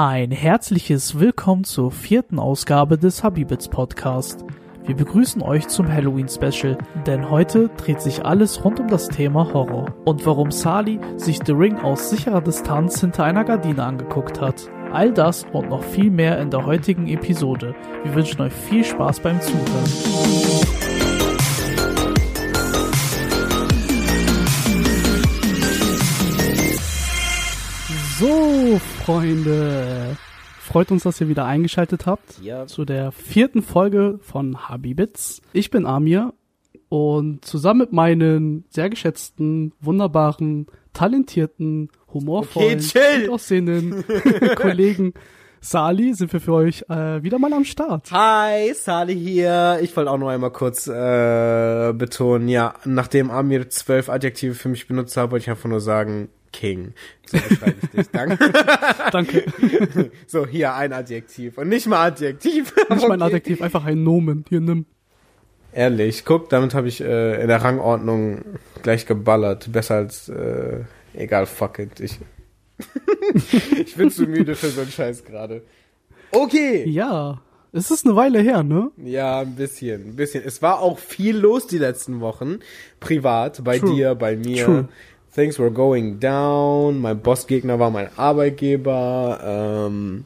Ein herzliches Willkommen zur vierten Ausgabe des Habibits Podcast. Wir begrüßen euch zum Halloween Special, denn heute dreht sich alles rund um das Thema Horror und warum Sali sich The Ring aus sicherer Distanz hinter einer Gardine angeguckt hat. All das und noch viel mehr in der heutigen Episode. Wir wünschen euch viel Spaß beim Zuhören. So, Freunde. Freut uns, dass ihr wieder eingeschaltet habt Ja. zu der vierten Folge von Habibits. Ich bin Amir und zusammen mit meinen sehr geschätzten, wunderbaren, talentierten, humorvollen, Okay, gut aussehenden Kollegen Sali sind wir für euch äh, wieder mal am Start. Hi, Sali hier. Ich wollte auch noch einmal kurz äh, betonen, ja, nachdem Amir zwölf Adjektive für mich benutzt hat, wollte ich einfach nur sagen, King. So beschreibe ich dich. Danke. Danke. So, hier ein Adjektiv. Und nicht mal Adjektiv. Nicht Okay. Adjektiv, einfach ein Nomen. Hier nimm. Ehrlich, guck, damit habe ich äh, in der Rangordnung gleich geballert. Besser als, äh, egal, fuck it. Ich, ich bin zu müde für so einen Scheiß gerade. Okay. Ja, es ist eine Weile her, ne? Ja, ein bisschen, ein bisschen. Es war auch viel los die letzten Wochen. Privat, bei True. dir, bei mir. True. Things were going down. Mein Bossgegner war mein Arbeitgeber. Ähm,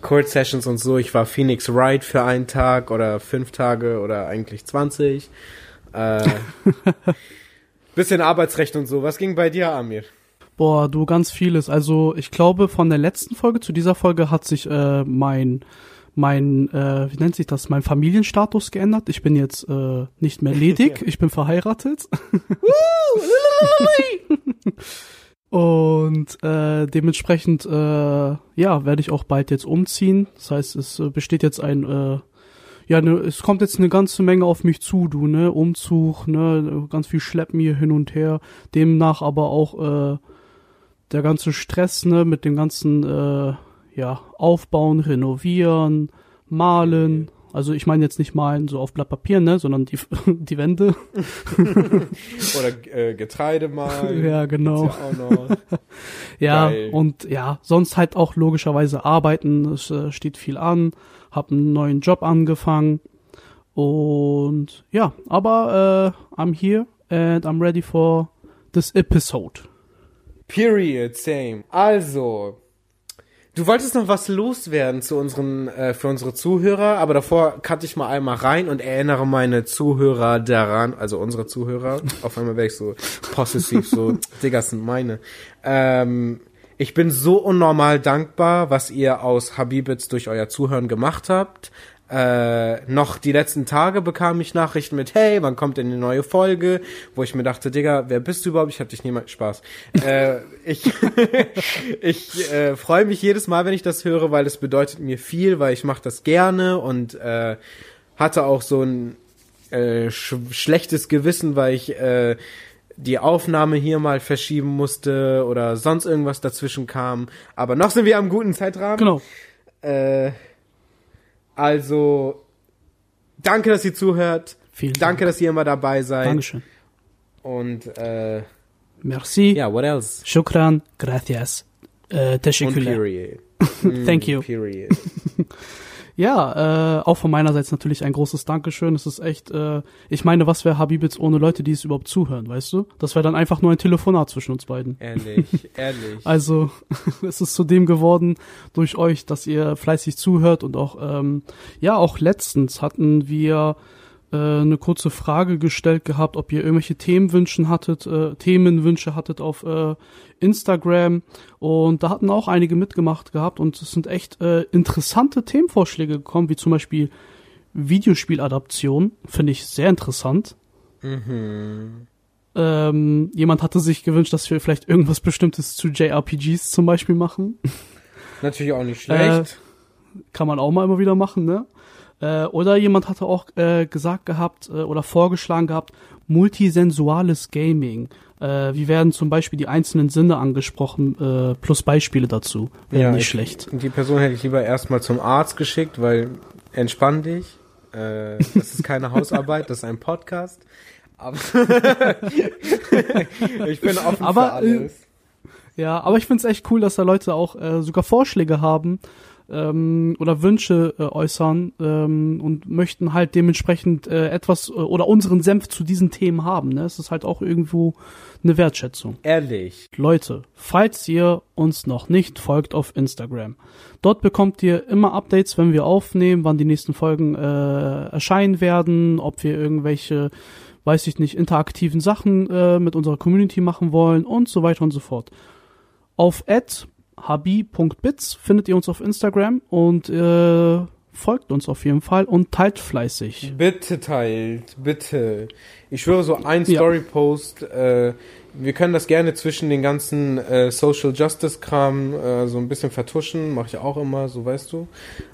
Court Sessions und so. Ich war Phoenix Wright für einen Tag oder fünf Tage oder eigentlich 20. Äh, bisschen Arbeitsrecht und so. Was ging bei dir, Amir? Boah, du ganz vieles. Also ich glaube, von der letzten Folge zu dieser Folge hat sich äh, mein mein äh, wie nennt sich das mein Familienstatus geändert. Ich bin jetzt äh, nicht mehr ledig. Ich bin verheiratet. Und äh, dementsprechend äh, ja werde ich auch bald jetzt umziehen. Das heißt, es äh, besteht jetzt ein äh, ja, ne, es kommt jetzt eine ganze Menge auf mich zu, du, ne, Umzug, ne, ganz viel Schleppen hier hin und her, demnach aber auch äh, der ganze Stress, ne, mit dem ganzen, äh, ja, Aufbauen, Renovieren, Malen. Also ich meine jetzt nicht malen so auf Blatt Papier, ne, sondern die, die Wände. Oder äh, Getreide mal. Ja, genau. Ja. Ja, und ja, sonst halt auch logischerweise arbeiten. Es äh, steht viel an, hab einen neuen Job angefangen. Und ja, aber äh, I'm here and I'm ready for this episode. Period, same. Also, du wolltest noch was loswerden zu unseren, äh, für unsere Zuhörer, aber davor cutte ich mal einmal rein und erinnere meine Zuhörer daran, also unsere Zuhörer, auf einmal werde ich so possessiv, so, Digga, das sind meine. Ähm, ich bin so unnormal dankbar, was ihr aus Habibits durch euer Zuhören gemacht habt. Äh, noch die letzten Tage bekam ich Nachrichten mit, hey, wann kommt denn eine neue Folge? Wo ich mir dachte, Digga, wer bist du überhaupt? Ich hab dich niemals Spaß. äh, ich ich äh, freue mich jedes Mal, wenn ich das höre, weil es bedeutet mir viel, weil ich mache das gerne und äh, hatte auch so ein äh, sch schlechtes Gewissen, weil ich äh, die Aufnahme hier mal verschieben musste oder sonst irgendwas dazwischen kam. Aber noch sind wir am guten Zeitrahmen. Genau. Äh, also, danke, dass ihr zuhört. Vielen Danke, dass ihr immer dabei seid. Dankeschön. Und äh, Merci. ja, what else? Shukran. Gracias. Äh, period. Thank you. Period. Ja, äh, auch von meinerseits natürlich ein großes Dankeschön. Es ist echt, äh, ich meine, was wäre Habibits ohne Leute, die es überhaupt zuhören, weißt du? Das wäre dann einfach nur ein Telefonat zwischen uns beiden. Ehrlich, ehrlich. Also es ist zu dem geworden durch euch, dass ihr fleißig zuhört und auch ähm, ja auch letztens hatten wir äh, eine kurze Frage gestellt gehabt, ob ihr irgendwelche Themenwünschen hattet, äh, Themenwünsche hattet auf äh, Instagram und da hatten auch einige mitgemacht gehabt und es sind echt äh, interessante Themenvorschläge gekommen, wie zum Beispiel Videospieladaption, finde ich sehr interessant. Mhm. Ähm, jemand hatte sich gewünscht, dass wir vielleicht irgendwas Bestimmtes zu JRPGs zum Beispiel machen. Natürlich auch nicht schlecht. Kann man auch mal immer wieder machen, ne? Äh, oder jemand hatte auch äh, gesagt gehabt äh, oder vorgeschlagen gehabt, multisensuales Gaming. Äh, wie werden zum Beispiel die einzelnen Sinne angesprochen, äh, plus Beispiele dazu. Wäre nicht ich- schlecht. Die Person hätte ich lieber erstmal zum Arzt geschickt, weil entspann dich. Äh, das ist keine Hausarbeit, das ist ein Podcast. Aber ich bin offen Aber, für alles. Ja, aber ich find's echt cool, dass da Leute auch äh, sogar Vorschläge haben ähm, oder Wünsche äh, äußern ähm, und möchten halt dementsprechend äh, etwas äh, oder unseren Senf zu diesen Themen haben. Ne? Es ist halt auch irgendwo eine Wertschätzung. Ehrlich. Leute, falls ihr uns noch nicht folgt auf Instagram, dort bekommt ihr immer Updates, wenn wir aufnehmen, wann die nächsten Folgen äh, erscheinen werden, ob wir irgendwelche weiß ich nicht, interaktiven Sachen äh, mit unserer Community machen wollen und so weiter und so fort. Auf habi.bits findet ihr uns auf Instagram und äh, folgt uns auf jeden Fall und teilt fleißig. Bitte teilt, bitte. Ich schwöre, so ein Story-Post, äh, wir können das gerne zwischen den ganzen äh, Social Justice Kram äh, so ein bisschen vertuschen, mache ich auch immer, so weißt du.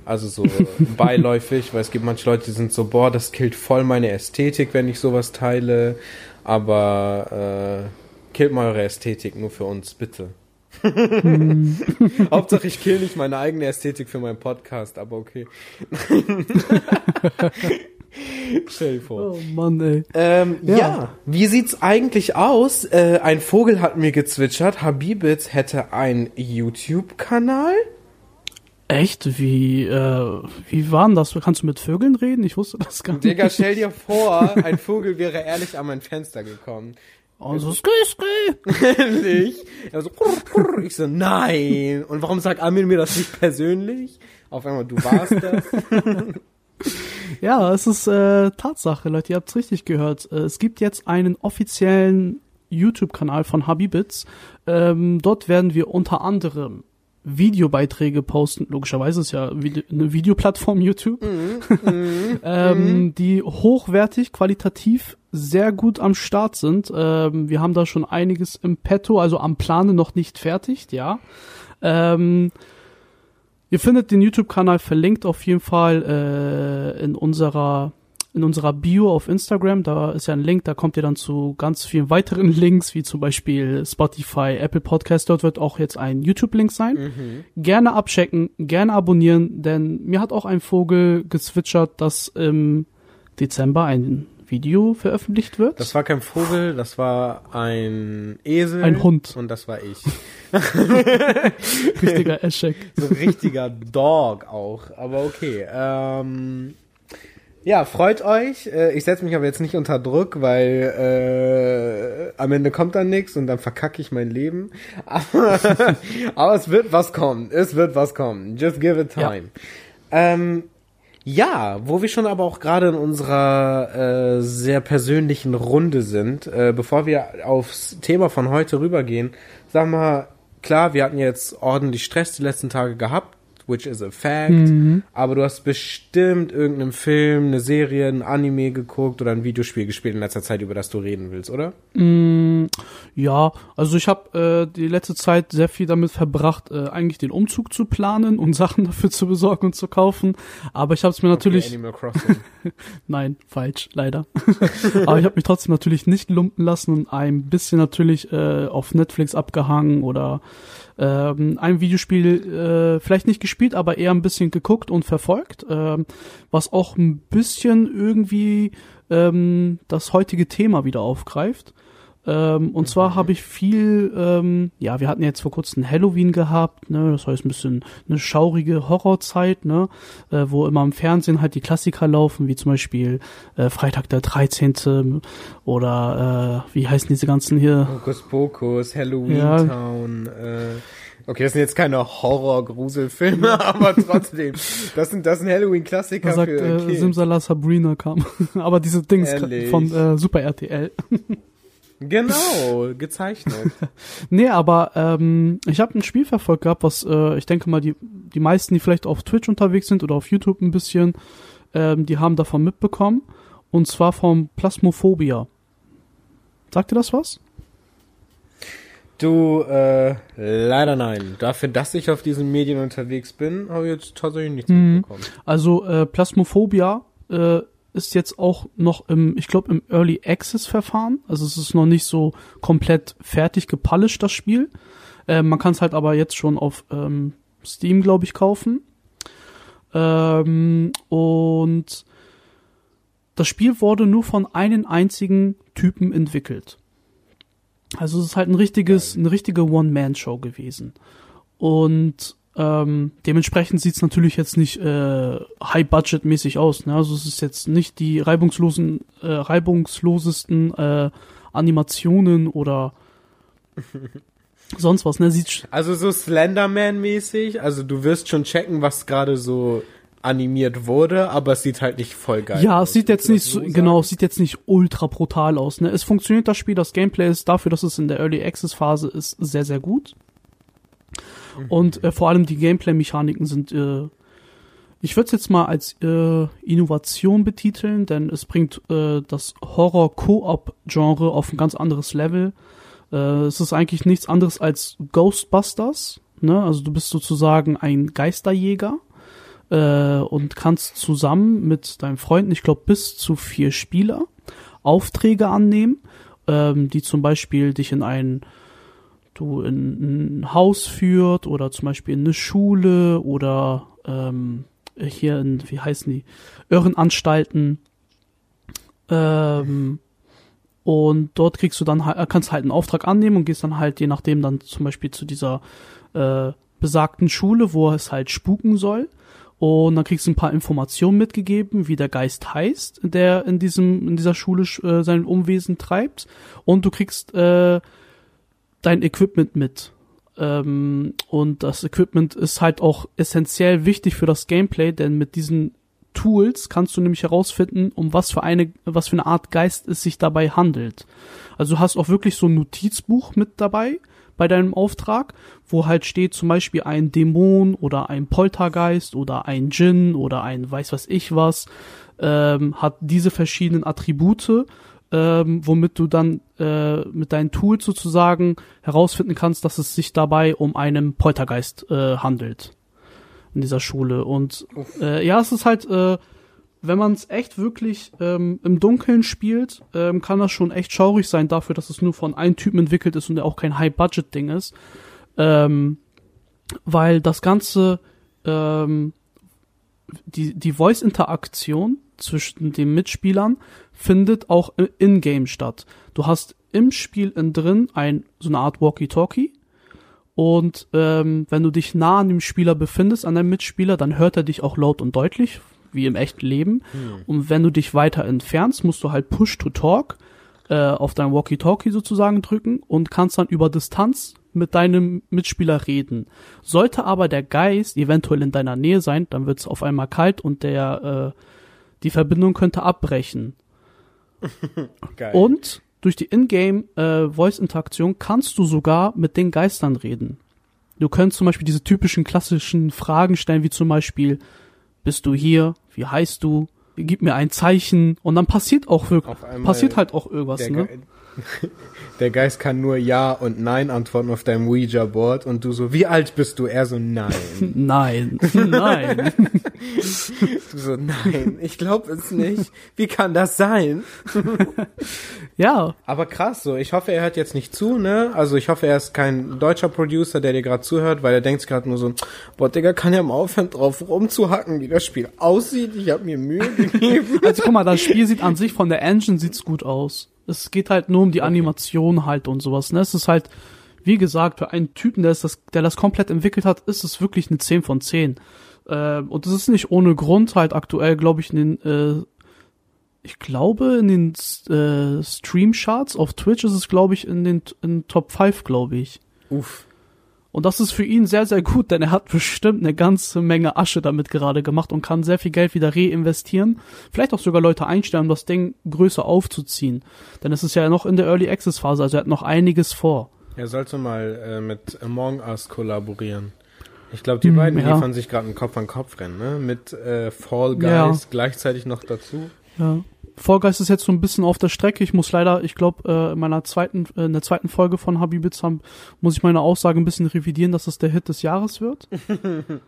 Also so beiläufig, weil es gibt manche Leute, die sind so, boah, das killt voll meine Ästhetik, wenn ich sowas teile. Aber äh, killt mal eure Ästhetik nur für uns, bitte. Hauptsache ich kill nicht meine eigene Ästhetik für meinen Podcast, aber okay. Stell dir vor. Oh Mann, ey. Ähm, ja. Ja. wie sieht's eigentlich aus? Äh, ein Vogel hat mir gezwitschert, Habibitz hätte einen YouTube-Kanal. Echt? Wie, äh, wie war denn das? Kannst du mit Vögeln reden? Ich wusste das gar nicht. Digga, stell dir vor, ein Vogel wäre ehrlich an mein Fenster gekommen. Also, skü, skü. Ehrlich? Er so, kurr, kurr. ich so, nein. Und warum sagt Amir mir das nicht persönlich? Auf einmal, du warst das. Ja, es ist äh, Tatsache, Leute, ihr habt's richtig gehört. Äh, es gibt jetzt einen offiziellen YouTube-Kanal von Habibits. Ähm, dort werden wir unter anderem Videobeiträge posten. Logischerweise ist ja eine Videoplattform YouTube, ähm, die hochwertig, qualitativ sehr gut am Start sind. Ähm, wir haben da schon einiges im Petto, also am Plane noch nicht fertig, ja. Ähm, Ihr findet den YouTube-Kanal verlinkt auf jeden Fall äh, in unserer in unserer Bio auf Instagram. Da ist ja ein Link, da kommt ihr dann zu ganz vielen weiteren Links, wie zum Beispiel Spotify, Apple Podcast. Dort wird auch jetzt ein YouTube-Link sein. Gerne abchecken, gerne abonnieren, denn mir hat auch ein Vogel gezwitschert, dass im Dezember ein Video veröffentlicht wird. Das war kein Vogel, das war ein Esel. Ein Hund. Und das war ich. richtiger Eschek. So ein richtiger Dog auch. Aber okay. Ähm, ja, freut euch. Äh, Ich setze mich aber jetzt nicht unter Druck, weil äh, am Ende kommt dann nichts und dann verkacke ich mein Leben. Aber, aber es wird was kommen. Es wird was kommen. Just give it time. Ähm, ja, wo wir schon aber auch gerade in unserer äh, sehr persönlichen Runde sind, äh, bevor wir aufs Thema von heute rübergehen, sag mal, klar, wir hatten jetzt ordentlich Stress die letzten Tage gehabt, which is a fact, aber du hast bestimmt irgendeinen Film, eine Serie, ein Anime geguckt oder ein Videospiel gespielt in letzter Zeit, über das du reden willst, oder? Mm, ja, also ich habe äh, die letzte Zeit sehr viel damit verbracht, äh, eigentlich den Umzug zu planen und Sachen dafür zu besorgen und zu kaufen. Aber ich habe es mir natürlich, Okay, Animal Crossing. nein, falsch, leider. Aber ich habe mich trotzdem natürlich nicht lumpen lassen und ein bisschen natürlich äh, auf Netflix abgehangen oder ähm, ein Videospiel äh, vielleicht nicht gespielt, aber eher ein bisschen geguckt und verfolgt, ähm, was auch ein bisschen irgendwie ähm, das heutige Thema wieder aufgreift. Ähm, und zwar habe ich viel, ähm, ja, wir hatten jetzt vor kurzem Halloween gehabt, ne, das heißt ein bisschen eine schaurige Horrorzeit, ne, äh, wo immer im Fernsehen halt die Klassiker laufen, wie zum Beispiel äh, Freitag der 13. oder äh, wie heißen diese ganzen hier? Hokus Pokus, Halloween Ja. Town, äh, okay, das sind jetzt keine Horror-Gruselfilme, aber trotzdem, das sind, das sind Halloween-Klassiker für äh, Kids. Simsala Sabrina kam. Aber diese Dings Ehrlich? von äh, Super RTL. Genau, gezeichnet. Nee, aber ähm, ich habe ein Spiel verfolgt gehabt, was äh, ich denke mal, die, die meisten, die vielleicht auf Twitch unterwegs sind oder auf YouTube ein bisschen, ähm, die haben davon mitbekommen. Und zwar vom Plasmophobia. Sagt ihr das was? Du, äh, leider nein. Dafür, dass ich auf diesen Medien unterwegs bin, habe ich jetzt tatsächlich nichts mitbekommen. Also äh, Plasmophobia äh, ist jetzt auch noch im, ich glaube, im Early Access Verfahren. Also es ist noch nicht so komplett fertig gepolished, das Spiel. Äh, man kann es halt aber jetzt schon auf ähm, Steam, glaube ich, kaufen. Ähm, und das Spiel wurde nur von einem einzigen Typen entwickelt. Also es ist halt ein richtiges, eine richtige One-Man-Show gewesen. Und ähm, dementsprechend sieht's natürlich jetzt nicht äh, High-Budget-mäßig aus. Ne? Also es ist jetzt nicht die reibungslosen, äh, reibungslosesten äh, Animationen oder sonst was. Ne? Sieht Also so Slenderman-mäßig, also du wirst schon checken, was gerade so animiert wurde, aber es sieht halt nicht voll geil Ja, aus. es sieht jetzt nicht so, genau, es sieht jetzt nicht ultra brutal aus. Ne? Es funktioniert das Spiel, das Gameplay ist dafür, dass es in der Early Access Phase ist, sehr, sehr gut. Und äh, vor allem die Gameplay-Mechaniken sind, äh, ich würde es jetzt mal als äh, Innovation betiteln, denn es bringt äh, das Horror-Koop-Genre auf ein ganz anderes Level. Äh, es ist eigentlich nichts anderes als Ghostbusters. Ne? Also du bist sozusagen ein Geisterjäger äh, und kannst zusammen mit deinen Freunden, ich glaube bis zu vier Spieler, Aufträge annehmen, ähm, die zum Beispiel dich in ein du in ein Haus führt oder zum Beispiel in eine Schule oder ähm, hier in, wie heißen die, Irrenanstalten. Ähm, und dort kriegst du dann halt, kannst halt einen Auftrag annehmen und gehst dann halt je nachdem dann zum Beispiel zu dieser äh, besagten Schule, wo es halt spuken soll. Und dann kriegst du ein paar Informationen mitgegeben, wie der Geist heißt, der in diesem, in dieser Schule äh, sein Umwesen treibt. Und du kriegst äh, dein Equipment mit. Ähm, und das Equipment ist halt auch essentiell wichtig für das Gameplay, denn mit diesen Tools kannst du nämlich herausfinden, um was für eine, was für eine Art Geist es sich dabei handelt. Also du hast auch wirklich so ein Notizbuch mit dabei bei deinem Auftrag, wo halt steht zum Beispiel ein Dämon oder ein Poltergeist oder ein Djinn oder ein weiß was ich was, ähm, hat diese verschiedenen Attribute, ähm, womit du dann äh, mit deinen Tools sozusagen herausfinden kannst, dass es sich dabei um einen Poltergeist äh, handelt in dieser Schule. Und äh, ja, es ist halt, äh, wenn man es echt wirklich ähm, im Dunkeln spielt, ähm, kann das schon echt schaurig sein dafür, dass es nur von einem Typen entwickelt ist und der auch kein High-Budget-Ding ist. Ähm, weil das Ganze, ähm, die, die Voice-Interaktion zwischen den Mitspielern findet auch in-game statt. Du hast im Spiel in drin ein, so eine Art Walkie-Talkie. Und ähm, wenn du dich nah an dem Spieler befindest, an deinem Mitspieler, dann hört er dich auch laut und deutlich, wie im echten Leben. Und wenn du dich weiter entfernst, musst du halt Push to Talk äh, auf dein Walkie-Talkie sozusagen drücken und kannst dann über Distanz mit deinem Mitspieler reden. Sollte aber der Geist eventuell in deiner Nähe sein, dann wird es auf einmal kalt und der äh, die Verbindung könnte abbrechen. Und durch die Ingame äh, Voice-Interaktion kannst du sogar mit den Geistern reden. Du könntest zum Beispiel diese typischen klassischen Fragen stellen, wie zum Beispiel, bist du hier? Wie heißt du? Gib mir ein Zeichen. Und dann passiert auch wirklich, passiert halt auch irgendwas, ne? Der Geist kann nur Ja und Nein antworten auf deinem Ouija-Board und du so, wie alt bist du? Er so, nein. Nein, nein. du so, nein, ich glaube es nicht. Wie kann das sein? ja, Aber krass so, ich hoffe, er hört jetzt nicht zu, ne? Also ich hoffe, er ist kein deutscher Producer, der dir gerade zuhört, weil er denkt gerade nur so, boah, Digga, kann ja mal aufhören, drauf rumzuhacken, wie das Spiel aussieht. Ich habe mir Mühe gegeben. also guck mal, das Spiel sieht an sich von der Engine sieht's gut aus. Es geht halt nur um die Animation halt und sowas, ne? Es ist halt, wie gesagt, für einen Typen, der, ist das, der das komplett entwickelt hat, ist es wirklich eine 10 von 10. Äh, und das ist nicht ohne Grund halt aktuell, glaube ich, in den, äh, ich glaube, in den äh, Stream-Charts auf Twitch ist es, glaube ich, in den in Top 5, glaube ich. Uff. Und das ist für ihn sehr, sehr gut, denn er hat bestimmt eine ganze Menge Asche damit gerade gemacht und kann sehr viel Geld wieder reinvestieren. Vielleicht auch sogar Leute einstellen, um das Ding größer aufzuziehen. Denn es ist ja noch in der Early Access Phase, also er hat noch einiges vor. Er sollte mal äh, mit Among Us kollaborieren. Ich glaube, die Hm, beiden ja. liefern sich gerade einen Kopf an Kopf rennen, ne? Mit äh, Fall Guys Ja. gleichzeitig noch dazu. Ja. Fall Guys ist jetzt so ein bisschen auf der Strecke. Ich muss leider, ich glaube, äh, in meiner zweiten, äh, in der zweiten Folge von Habibitz haben, muss ich meine Aussage ein bisschen revidieren, dass es der Hit des Jahres wird.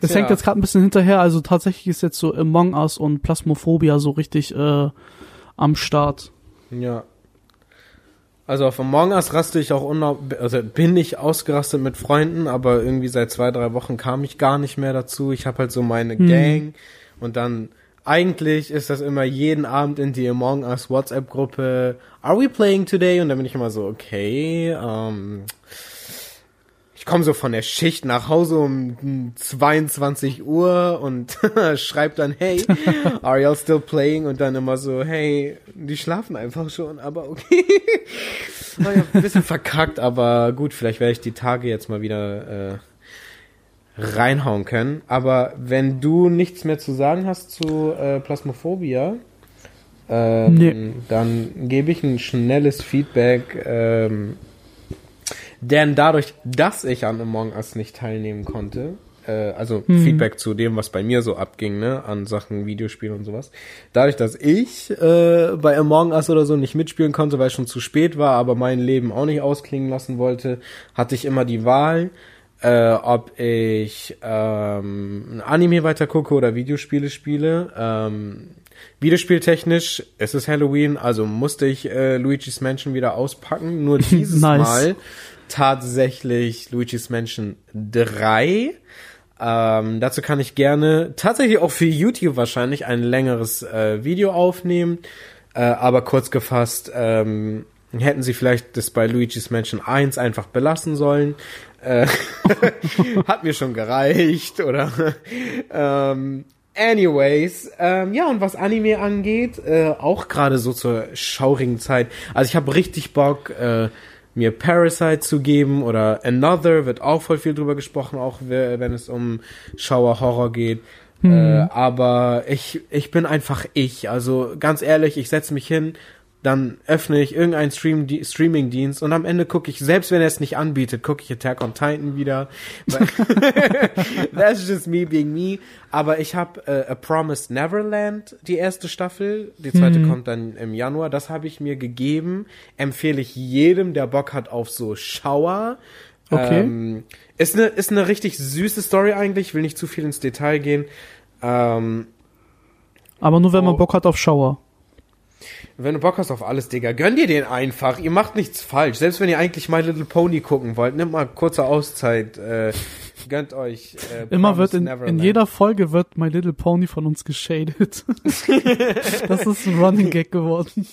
Es Tja. hängt jetzt gerade ein bisschen hinterher, also tatsächlich ist jetzt so Among Us und Plasmophobia so richtig äh, am Start. Ja. Also auf Among Us raste ich auch also bin ich ausgerastet mit Freunden, aber irgendwie seit zwei, drei Wochen kam ich gar nicht mehr dazu. Ich habe halt so meine Hm. Gang und dann eigentlich ist das immer jeden Abend in die Among Us WhatsApp-Gruppe, are we playing today? Und dann bin ich immer so, okay, ähm, ich komme so von der Schicht nach Hause um 22 Uhr und schreib dann, hey, are y'all still playing? Und dann immer so, hey, die schlafen einfach schon, aber okay. War ja ein bisschen verkackt, aber gut, vielleicht werde ich die Tage jetzt mal wieder äh, reinhauen können. Aber wenn du nichts mehr zu sagen hast zu äh, Plasmophobia, ähm, nee. dann gebe ich ein schnelles Feedback. Ähm, denn dadurch, dass ich an Among Us nicht teilnehmen konnte, äh, also hm. Feedback zu dem, was bei mir so abging, ne, an Sachen Videospiel und sowas. Dadurch, dass ich äh, bei Among Us oder so nicht mitspielen konnte, weil es schon zu spät war, aber mein Leben auch nicht ausklingen lassen wollte, hatte ich immer die Wahl, äh, ob ich ähm, ein Anime weiter gucke oder Videospiele spiele. Ähm, Videospieltechnisch, es ist Halloween, also musste ich äh, Luigi's Mansion wieder auspacken. Nur dieses nice. Mal tatsächlich Luigi's Mansion 3. Ähm, dazu kann ich gerne tatsächlich auch für YouTube wahrscheinlich ein längeres äh, Video aufnehmen. Äh, aber kurz gefasst, ähm, hätten sie vielleicht das bei Luigi's Mansion 1 einfach belassen sollen. Äh, hat mir schon gereicht, oder? ähm, anyways, ähm, ja, und was Anime angeht, äh, auch gerade so zur schaurigen Zeit. Also ich habe richtig Bock, äh, mir Parasite zu geben oder Another wird auch voll viel drüber gesprochen, auch wenn es um Schauer Horror geht. Hm. Äh, aber ich, ich bin einfach ich. Also ganz ehrlich, ich setze mich hin, dann öffne ich irgendeinen Stream Streaming-Dienst und am Ende gucke ich, selbst wenn er es nicht anbietet, gucke ich Attack on Titan wieder. That's just me being me. Aber ich habe äh, A Promised Neverland, die erste Staffel. Die zweite hm. kommt dann im Januar. Das habe ich mir gegeben. Empfehle ich jedem, der Bock hat auf so Schauer. Okay. Ähm, ist eine ist eine richtig süße Story eigentlich. Will nicht zu viel ins Detail gehen. Ähm, aber nur wenn man oh. Bock hat auf Schauer. Wenn du Bock hast auf alles, Digga, gönn dir den einfach. Ihr macht nichts falsch. Selbst wenn ihr eigentlich My Little Pony gucken wollt, nehmt mal kurze Auszeit. Äh, Gönnt euch. Äh, Immer wird in, in, jeder Folge wird My Little Pony von uns geshadet. das ist ein Running Gag geworden.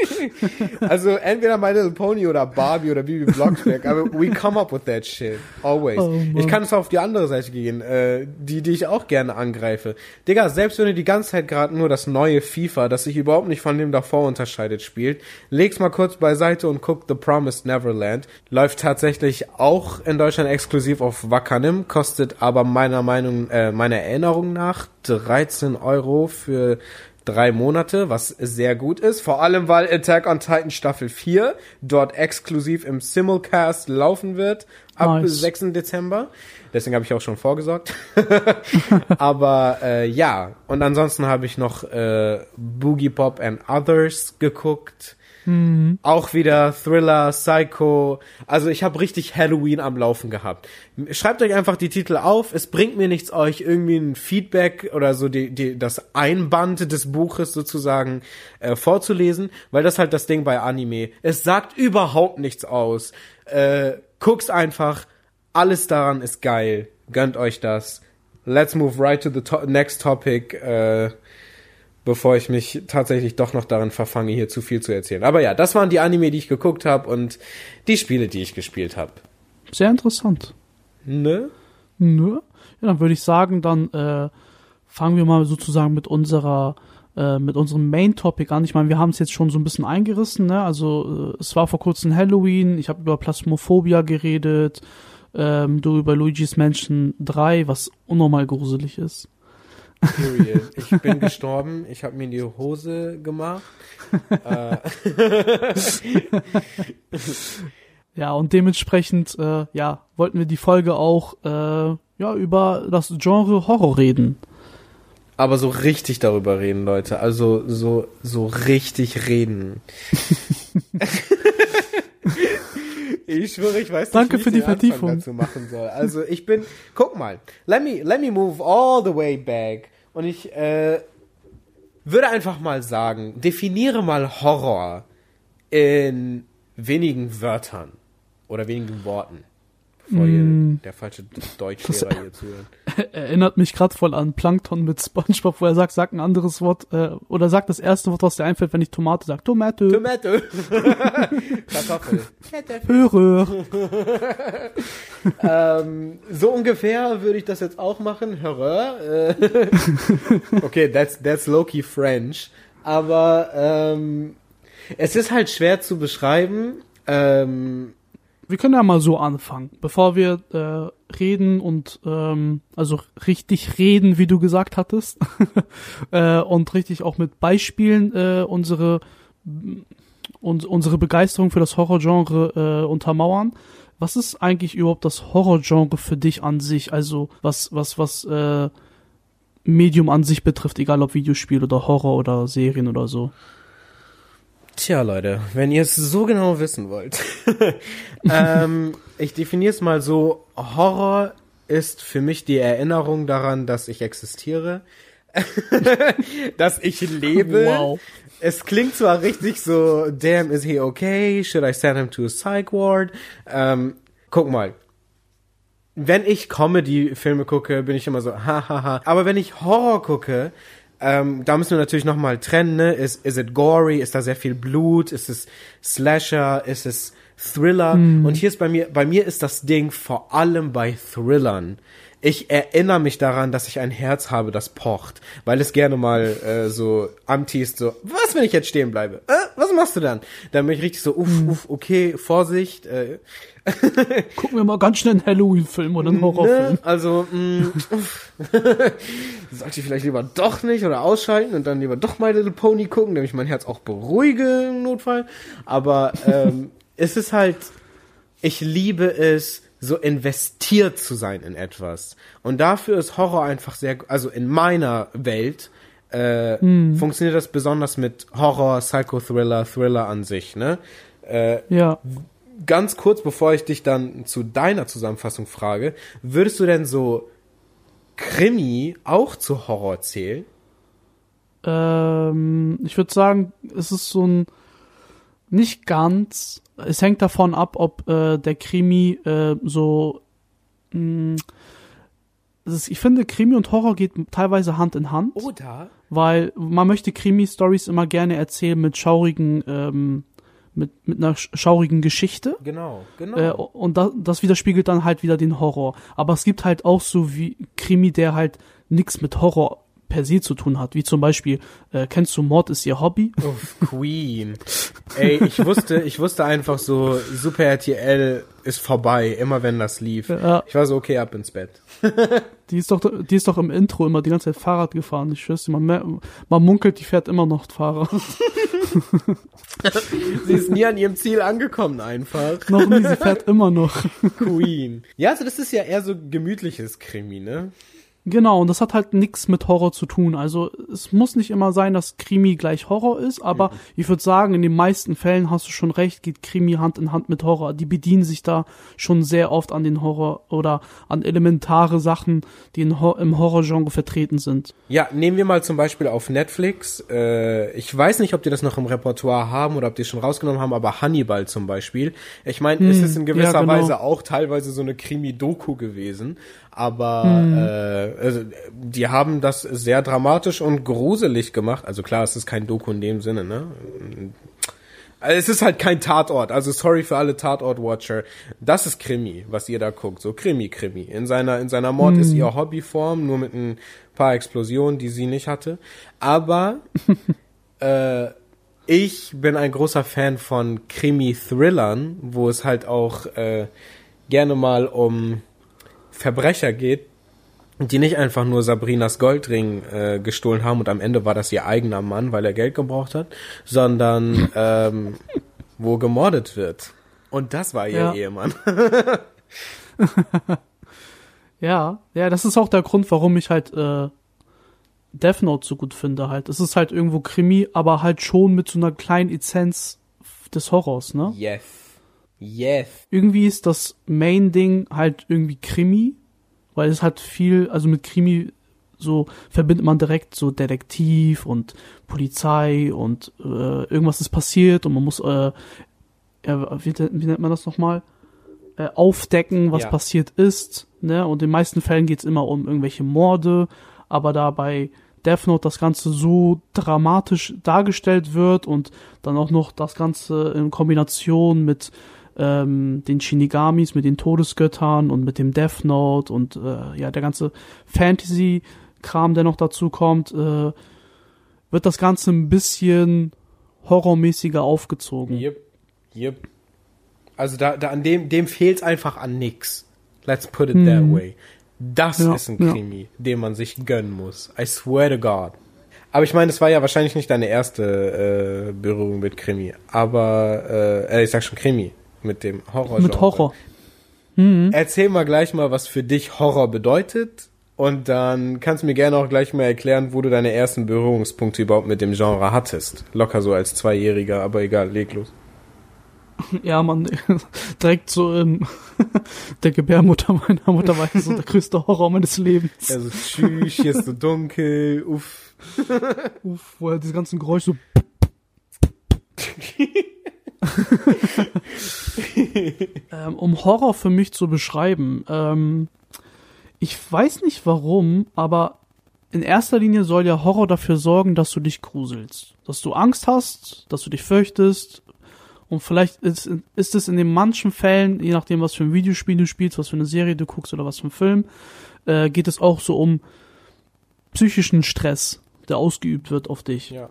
also entweder My Little Pony oder Barbie oder Bibi Blocksberg, aber we come up with that shit. Always. Oh, ich kann es auf die andere Seite gehen, äh, die, die ich auch gerne angreife. Digga, selbst wenn ihr die ganze Zeit gerade nur das neue FIFA, das sich überhaupt nicht von dem davor unterscheidet, spielt, leg's mal kurz beiseite und guckt The Promised Neverland. Läuft tatsächlich auch in Deutschland exklusiv auf Wacker Kanim kostet aber meiner Meinung, äh, meiner Erinnerung nach 13 Euro für drei Monate, was sehr gut ist. Vor allem, weil Attack on Titan Staffel 4 dort exklusiv im Simulcast laufen wird ab nice. 6. Dezember. Deswegen habe ich auch schon vorgesorgt. Aber äh, ja, und ansonsten habe ich noch äh, Boogie Pop and Others geguckt. Mhm. Auch wieder Thriller, Psycho. Also ich habe richtig Halloween am Laufen gehabt. Schreibt euch einfach die Titel auf. Es bringt mir nichts, euch irgendwie ein Feedback oder so die, die, das Einband des Buches sozusagen äh, vorzulesen, weil das halt das Ding bei Anime. Es sagt überhaupt nichts aus. Äh, guck's einfach. Alles daran ist geil. Gönnt euch das. Let's move right to the to next topic. Äh, bevor ich mich tatsächlich doch noch darin verfange, hier zu viel zu erzählen. Aber ja, das waren die Anime, die ich geguckt habe und die Spiele, die ich gespielt habe. Sehr interessant. Ne? Ne? Ja, dann würde ich sagen, dann äh, fangen wir mal sozusagen mit unserer äh, mit unserem Main Topic an. Ich meine, wir haben es jetzt schon so ein bisschen eingerissen, ne? Also äh, es war vor kurzem Halloween, ich habe über Plasmophobia geredet, ähm, du über Luigi's Mansion 3, was unnormal gruselig ist. Period. Ich bin gestorben, ich habe mir die Hose gemacht. Äh. ja, und dementsprechend, äh, ja, wollten wir die Folge auch äh, ja, über das Genre Horror reden. Aber so richtig darüber reden, Leute. Also so, so richtig reden. Ich schwöre, ich weiß nicht, Danke wie für die Vertiefung dazu machen soll. Also ich bin, guck mal, let me, let me move all the way back. Und ich äh, würde einfach mal sagen, definiere mal Horror in wenigen Wörtern oder wenigen Worten. Bevor mm. der falsche Deutschlehrer hier zuhört. erinnert mich gerade voll an Plankton mit SpongeBob, wo er sagt, sag ein anderes Wort äh, oder sagt das erste Wort, was dir einfällt, wenn ich Tomate sage. Tomate. Tomato. Kartoffel. Höre. ähm, so ungefähr würde ich das jetzt auch machen. Hörer. Äh, okay, that's, that's low-key French. Aber ähm, es ist halt schwer zu beschreiben. Ähm, Wir können ja mal so anfangen, bevor wir äh, reden und ähm, also richtig reden, wie du gesagt hattest, äh, und richtig auch mit Beispielen äh, unsere und unsere Begeisterung für das Horrorgenre äh, untermauern. Was ist eigentlich überhaupt das Horrorgenre für dich an sich? Also was was was äh, Medium an sich betrifft, egal ob Videospiel oder Horror oder Serien oder so. Tja, Leute, wenn ihr es so genau wissen wollt. ähm, ich definiere es mal so, Horror ist für mich die Erinnerung daran, dass ich existiere, dass ich lebe. Wow. Es klingt zwar richtig so, damn, is he okay? Should I send him to a psych ward? Ähm, guck mal. Wenn ich Comedy-Filme gucke, bin ich immer so, hahaha. Aber wenn ich Horror gucke, ähm, da müssen wir natürlich nochmal trennen, ne? Ist, is it gory? Ist da sehr viel Blut? Ist es Slasher? Ist es Thriller? Und hier ist bei mir, bei mir ist das Ding vor allem bei Thrillern. Ich erinnere mich daran, dass ich ein Herz habe, das pocht, weil es gerne mal äh, so anteast, so, was, wenn ich jetzt stehen bleibe? Äh, was machst du dann? Dann bin ich richtig so, uff, uff, okay, Vorsicht. Äh, Gucken wir mal ganz schnell einen Halloween-Film oder einen Horrorfilm. Ne? Also, mh, uff. sollte ich vielleicht lieber doch nicht oder ausschalten und dann lieber doch My Little Pony gucken, damit ich mein Herz auch beruhige im Notfall. Aber ähm, es ist halt, ich liebe es, so investiert zu sein in etwas. Und dafür ist Horror einfach sehr, also in meiner Welt äh, funktioniert das besonders mit Horror, Psychothriller, Thriller an sich, ne? Äh, Ja. ganz kurz, bevor ich dich dann zu deiner Zusammenfassung frage, würdest du denn so Krimi auch zu Horror zählen? Ähm, ich würde sagen, es ist so ein nicht ganz. Es hängt davon ab, ob äh, der Krimi äh, so. Mh, das ist, ich finde, Krimi und Horror geht teilweise Hand in Hand, Oder? weil man möchte Krimi-Stories immer gerne erzählen mit schaurigen, ähm, mit, mit einer sch- schaurigen Geschichte. Genau, genau. Äh, und da, das widerspiegelt dann halt wieder den Horror. Aber es gibt halt auch so wie Krimi, der halt nichts mit Horror per se zu tun hat. Wie zum Beispiel, äh, kennst du Mord ist ihr Hobby? Uff, Queen. Ey, ich wusste, ich wusste einfach so, Super RTL ist vorbei, immer wenn das lief. Ja. Ich war so, okay, ab ins Bett. Die ist doch, die ist doch im Intro immer die ganze Zeit Fahrrad gefahren. Ich schwör's dir, man, man munkelt, die fährt immer noch Fahrrad. Sie ist nie an ihrem Ziel angekommen einfach. noch nie, sie fährt immer noch. Queen. Ja, also das ist ja eher so gemütliches Krimi, ne? Genau, und das hat halt nichts mit Horror zu tun. Also es muss nicht immer sein, dass Krimi gleich Horror ist, aber ich würde sagen, in den meisten Fällen hast du schon recht, geht Krimi Hand in Hand mit Horror. Die bedienen sich da schon sehr oft an den Horror oder an elementare Sachen, die in Hor im Horrorgenre vertreten sind. Ja, nehmen wir mal zum Beispiel auf Netflix. Äh, ich weiß nicht, ob die das noch im Repertoire haben oder ob die es schon rausgenommen haben, aber Hannibal zum Beispiel. Ich meine, es ist in gewisser ja, genau. Weise auch teilweise so eine Krimi-Doku gewesen, aber äh, also, die haben das sehr dramatisch und gruselig gemacht. Also klar, es ist kein Doku in dem Sinne, ne? Also es ist halt kein Tatort, also sorry für alle Tatort-Watcher. Das ist Krimi, was ihr da guckt, so Krimi-Krimi. In seiner, in seiner Mord ist ihr Hobbyform, nur mit ein paar Explosionen, die sie nicht hatte. Aber äh, ich bin ein großer Fan von Krimi-Thrillern, wo es halt auch äh, gerne mal um Verbrecher geht, die nicht einfach nur Sabrinas Goldring äh, gestohlen haben und am Ende war das ihr eigener Mann, weil er Geld gebraucht hat, sondern ähm, wo gemordet wird. Und das war ihr Ja. Ehemann. Ja, ja, das ist auch der Grund, warum ich halt äh, Death Note so gut finde. Halt, es ist halt irgendwo Krimi, aber halt schon mit so einer kleinen Essenz des Horrors, ne? Yes. Yes. irgendwie ist das Main-Ding halt irgendwie Krimi, weil es hat viel, also mit Krimi so verbindet man direkt so Detektiv und Polizei und äh, irgendwas ist passiert und man muss, äh, wie, wie nennt man das nochmal? äh, aufdecken, was Ja. passiert ist. Ne? Und in den meisten Fällen geht's immer um irgendwelche Morde, aber da bei Death Note das Ganze so dramatisch dargestellt wird und dann auch noch das Ganze in Kombination mit ähm, den Shinigamis, mit den Todesgöttern und mit dem Death Note und äh, ja, der ganze Fantasy-Kram, der noch dazu kommt, äh, wird das Ganze ein bisschen horrormäßiger aufgezogen. Yep. Yep. Also da, da an dem, dem fehlt's einfach an nix. Let's put it that Mhm. way. Das Ja, ist ein ja. Krimi, den man sich gönnen muss. I swear to God. Aber ich meine, es war ja wahrscheinlich nicht deine erste äh, Berührung mit Krimi. Aber, äh, äh, ich sag schon Krimi. Mit dem Horror. Mit Horror. Mhm. Erzähl mal gleich mal, was für dich Horror bedeutet. Und dann kannst du mir gerne auch gleich mal erklären, wo du deine ersten Berührungspunkte überhaupt mit dem Genre hattest. Locker so als Zweijähriger, aber egal, leg los. Ja, man, direkt so in der Gebärmutter meiner Mutter war so der größte Horror meines Lebens. Also tschüss, hier ist so dunkel, uff. Uff, wo er diese ganzen Geräusche so. ähm, um Horror für mich zu beschreiben, ähm, ich weiß nicht warum, aber in erster Linie soll ja Horror dafür sorgen, dass du dich gruselst. Dass du Angst hast, dass du dich fürchtest. Und vielleicht ist, ist es in den manchen Fällen, je nachdem, was für ein Videospiel du spielst, was für eine Serie du guckst oder was für ein Film, äh, geht es auch so um psychischen Stress, der ausgeübt wird auf dich. Ja.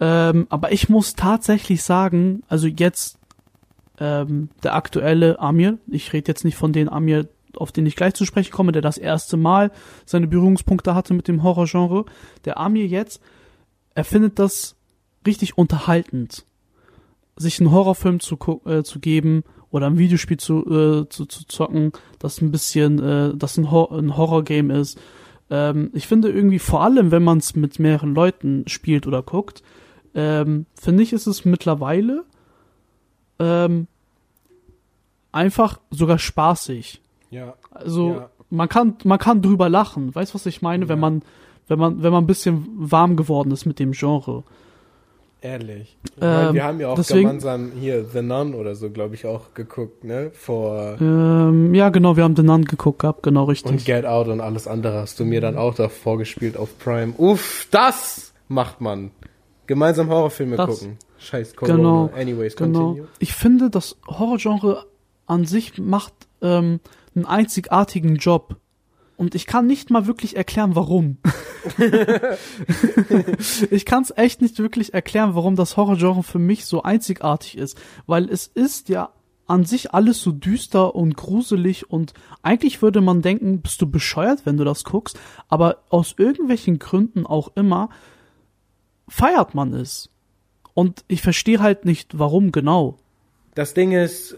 Ähm, aber ich muss tatsächlich sagen, also jetzt ähm, der aktuelle Amir, ich rede jetzt nicht von den Amir, auf den ich gleich zu sprechen komme, der das erste Mal seine Berührungspunkte hatte mit dem Horrorgenre. Der Amir jetzt, er findet das richtig unterhaltend, sich einen Horrorfilm zu, äh, zu geben oder ein Videospiel zu, äh, zu, zu zocken, das ein bisschen, äh, das ein, Hor ein Horrorgame ist. Ähm, ich finde irgendwie vor allem, wenn man es mit mehreren Leuten spielt oder guckt, ähm, finde ich, ist es mittlerweile ähm, einfach sogar spaßig. Ja. Also Ja. man kann man kann drüber lachen. Weißt was ich meine, wenn Ja. man wenn man wenn man ein bisschen warm geworden ist mit dem Genre. Ehrlich. Ich Ähm, meine, wir haben ja auch deswegen- gemeinsam hier The Nun oder so, glaube ich, auch geguckt, ne? Vor Ähm, ja, genau, wir haben den Nun geguckt gehabt, genau richtig. und Get Out und alles andere hast du mir dann auch da vorgespielt auf Prime. Uff, das macht man. Gemeinsam Horrorfilme Das- gucken. Scheiß Corona. Genau, Anyways, Genau. continue. Ich finde, das Horrorgenre an sich macht ähm, einen einzigartigen Job. Und ich kann nicht mal wirklich erklären, warum. ich kann es echt nicht wirklich erklären, warum das Horrorgenre für mich so einzigartig ist. Weil es ist ja an sich alles so düster und gruselig und eigentlich würde man denken, bist du bescheuert, wenn du das guckst. Aber aus irgendwelchen Gründen auch immer feiert man es. Und ich verstehe halt nicht, warum genau. Das Ding ist,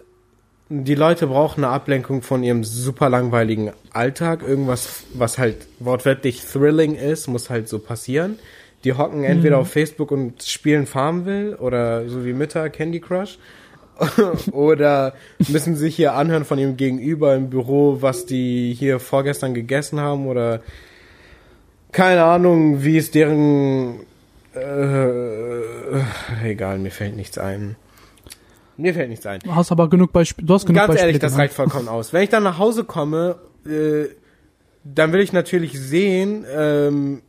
die Leute brauchen eine Ablenkung von ihrem super langweiligen Alltag. Irgendwas, was halt wortwörtlich thrilling ist, muss halt so passieren. Die hocken entweder auf Facebook und spielen Farmville oder so wie Mütter Candy Crush. oder müssen sich hier anhören von ihrem Gegenüber im Büro, was die hier vorgestern gegessen haben oder keine Ahnung, wie es deren äh, egal, mir fällt nichts ein. Mir fällt nichts ein. Du hast aber genug Beispiele. Du hast genug Ganz Beispiele. ehrlich, das genannt. reicht vollkommen aus. Wenn ich dann nach Hause komme, äh, dann will ich natürlich sehen, ähm,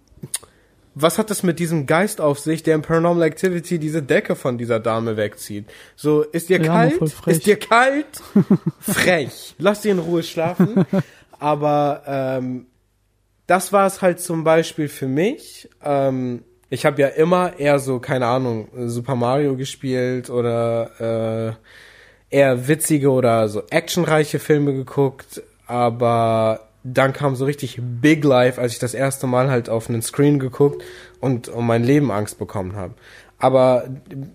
was hat das mit diesem Geist auf sich, der in Paranormal Activity diese Decke von dieser Dame wegzieht? So, ist dir Ja, kalt? Ist dir kalt? Frech. Lass sie in Ruhe schlafen. Aber ähm, das war es halt zum Beispiel für mich. Ähm, ich habe ja immer eher so, keine Ahnung, Super Mario gespielt oder äh, eher witzige oder so actionreiche Filme geguckt, aber dann kam so richtig Big Life, als ich das erste Mal halt auf einen Screen geguckt und um mein Leben Angst bekommen habe. Aber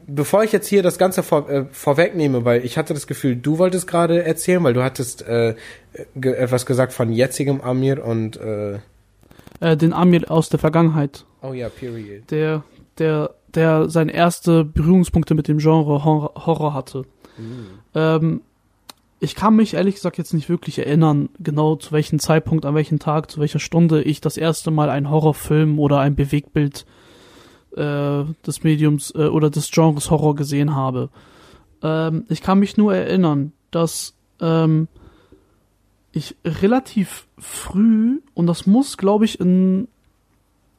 bevor ich jetzt hier das Ganze vor, äh, vorwegnehme, weil ich hatte das Gefühl, du wolltest gerade erzählen, weil du hattest äh, ge etwas gesagt von jetzigem Amir und äh, Äh, den Amir aus der Vergangenheit, oh ja, period. der, der, der seine erste Berührungspunkte mit dem Genre Horror, Horror hatte. Ähm, ich kann mich ehrlich gesagt jetzt nicht wirklich erinnern, genau zu welchem Zeitpunkt, an welchem Tag, zu welcher Stunde ich das erste Mal einen Horrorfilm oder ein Bewegtbild äh, des Mediums äh, oder des Genres Horror gesehen habe. Ähm, ich kann mich nur erinnern, dass ähm, ich relativ früh, und das muss, glaube ich, in,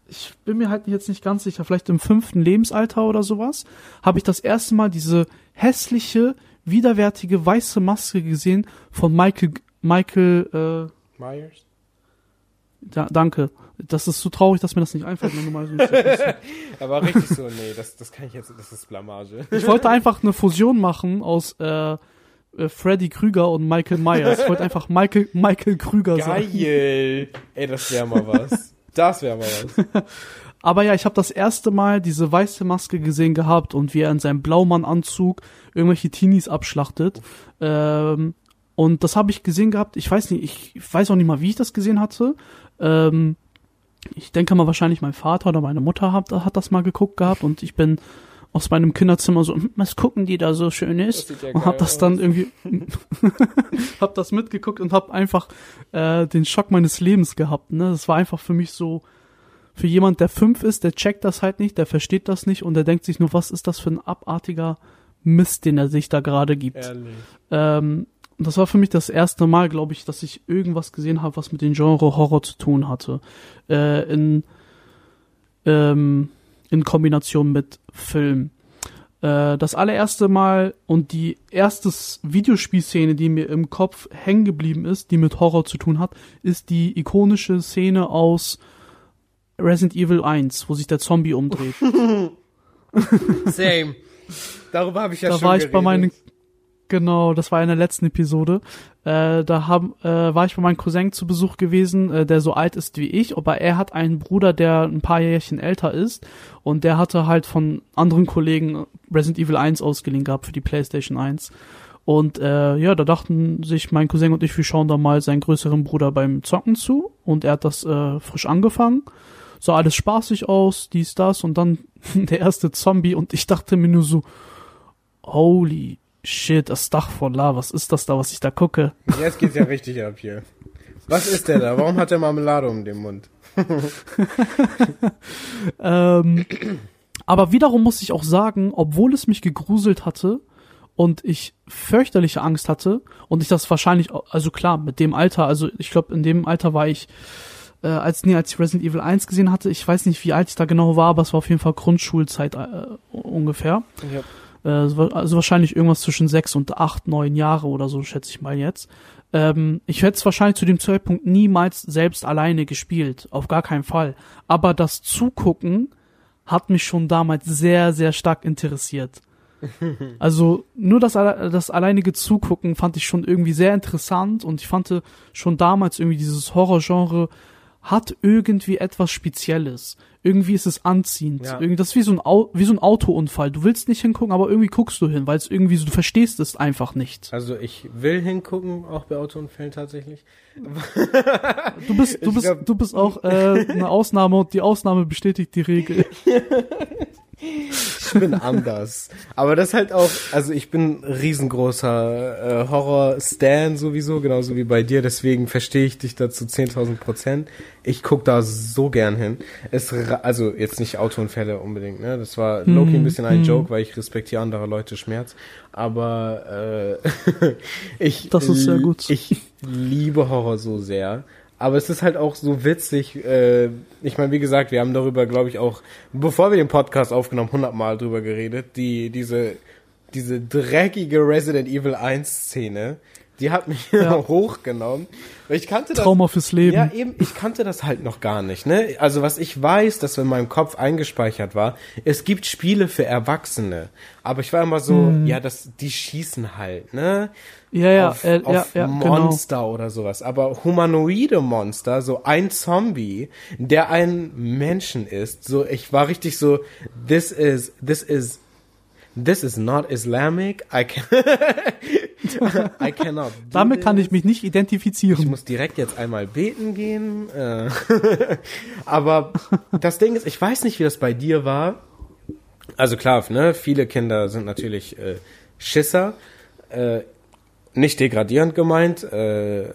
ich bin mir halt jetzt nicht ganz sicher, vielleicht im fünften Lebensalter oder sowas, habe ich das erste Mal diese hässliche, widerwärtige weiße Maske gesehen von Michael, Michael, äh, Myers? Da, danke. Das ist so traurig, dass mir das nicht einfällt, Aber richtig so, nee, das, das kann ich jetzt, das ist Blamage. Ich wollte einfach eine Fusion machen aus äh, äh, Freddy Krüger und Michael Myers. Ich wollte einfach Michael, Michael Krüger Geil. sagen. Geil. Ey, das wäre mal was. Das wäre mal was. Aber ja, ich habe das erste Mal diese weiße Maske gesehen gehabt und wie er in seinem Blaumann-Anzug irgendwelche Teenies abschlachtet. Ähm, und das habe ich gesehen gehabt. Ich weiß nicht, ich weiß auch nicht mal, wie ich das gesehen hatte. Ähm, ich denke mal wahrscheinlich mein Vater oder meine Mutter hat, hat das mal geguckt gehabt und ich bin aus meinem Kinderzimmer so, hm, was gucken die da so schön ist? Ja und hab das dann irgendwie, hab das mitgeguckt und hab einfach äh, den Schock meines Lebens gehabt. Ne, das war einfach für mich so, für jemand, der fünf ist, der checkt das halt nicht, der versteht das nicht und der denkt sich nur, was ist das für ein abartiger Mist, den er sich da gerade gibt. Ähm, das war für mich das erste Mal, glaube ich, dass ich irgendwas gesehen habe, was mit dem Genre Horror zu tun hatte. Äh, in ähm, in Kombination mit Film. Äh, das allererste Mal und die erste Videospielszene, die mir im Kopf hängen geblieben ist, die mit Horror zu tun hat, ist die ikonische Szene aus Resident Evil 1, wo sich der Zombie umdreht. Same. Darüber habe ich ja da schon war ich geredet. bei meinen Genau, das war in der letzten Episode. Äh, da haben, äh, war ich bei meinem Cousin zu Besuch gewesen, äh, der so alt ist wie ich, aber er hat einen Bruder, der ein paar Jährchen älter ist und der hatte halt von anderen Kollegen Resident Evil 1 ausgeliehen gehabt für die PlayStation 1. Und äh, ja, da dachten sich mein Cousin und ich, wir schauen da mal seinen größeren Bruder beim Zocken zu und er hat das äh, frisch angefangen. Sah alles spaßig aus, dies, das und dann der erste Zombie und ich dachte mir nur so, holy shit, das Dach von La, was ist das da, was ich da gucke? Jetzt geht's ja richtig ab hier. Was ist der da? Warum hat der Marmelade um den Mund? ähm, aber wiederum muss ich auch sagen, obwohl es mich gegruselt hatte und ich fürchterliche Angst hatte und ich das wahrscheinlich, also klar, mit dem Alter, also ich glaube, in dem Alter war ich, äh, als, nee, als ich Resident Evil 1 gesehen hatte, ich weiß nicht, wie alt ich da genau war, aber es war auf jeden Fall Grundschulzeit äh, ungefähr. Ja. Äh, also wahrscheinlich irgendwas zwischen sechs und acht, neun Jahre oder so, schätze ich mal jetzt. Ähm, ich hätte es wahrscheinlich zu dem Zeitpunkt niemals selbst alleine gespielt, auf gar keinen Fall. Aber das Zugucken hat mich schon damals sehr, sehr stark interessiert. Also nur das, das alleinige Zugucken fand ich schon irgendwie sehr interessant und ich fand schon damals irgendwie dieses Horrorgenre hat irgendwie etwas Spezielles. Irgendwie ist es anziehend. Ja. Irgendwie, das ist wie so, ein wie so ein Autounfall. Du willst nicht hingucken, aber irgendwie guckst du hin, weil es irgendwie so, du verstehst es einfach nicht. Also ich will hingucken, auch bei Autounfällen tatsächlich. Du bist, du bist, glaub, du bist auch äh, eine Ausnahme und die Ausnahme bestätigt die Regel. ich bin anders. Aber das halt auch, also ich bin riesengroßer äh, Horror-Stan sowieso, genauso wie bei dir, deswegen verstehe ich dich dazu 10.000 Prozent. Ich guck da so gern hin. Es, also jetzt nicht Autounfälle unbedingt, ne? Das war hm, Loki ein bisschen ein hm. Joke, weil ich respektiere andere Leute Schmerz. Aber äh, ich, das ist sehr gut. ich liebe Horror so sehr. Aber es ist halt auch so witzig. Äh, ich meine, wie gesagt, wir haben darüber, glaube ich, auch, bevor wir den Podcast aufgenommen, hundertmal drüber geredet. Die, diese, diese dreckige Resident Evil 1 Szene, die hat mich ja. hochgenommen. Ich kannte das. Trauma fürs Leben. Ja, eben, ich kannte das halt noch gar nicht, ne? Also was ich weiß, das in meinem Kopf eingespeichert war, es gibt Spiele für Erwachsene. Aber ich war immer so, hm. ja, das, die schießen halt, ne? Ja, ja, auf, äh, auf ja, ja, genau. Monster genau. oder sowas. Aber humanoide Monster, so ein Zombie, der ein Menschen ist, so, ich war richtig so, this is, this is This is not Islamic. I, can I cannot. Damit this. kann ich mich nicht identifizieren. Ich muss direkt jetzt einmal beten gehen. Äh. Aber das Ding ist, ich weiß nicht, wie das bei dir war. Also klar, ne, viele Kinder sind natürlich äh, Schisser. Äh, nicht degradierend gemeint. Äh,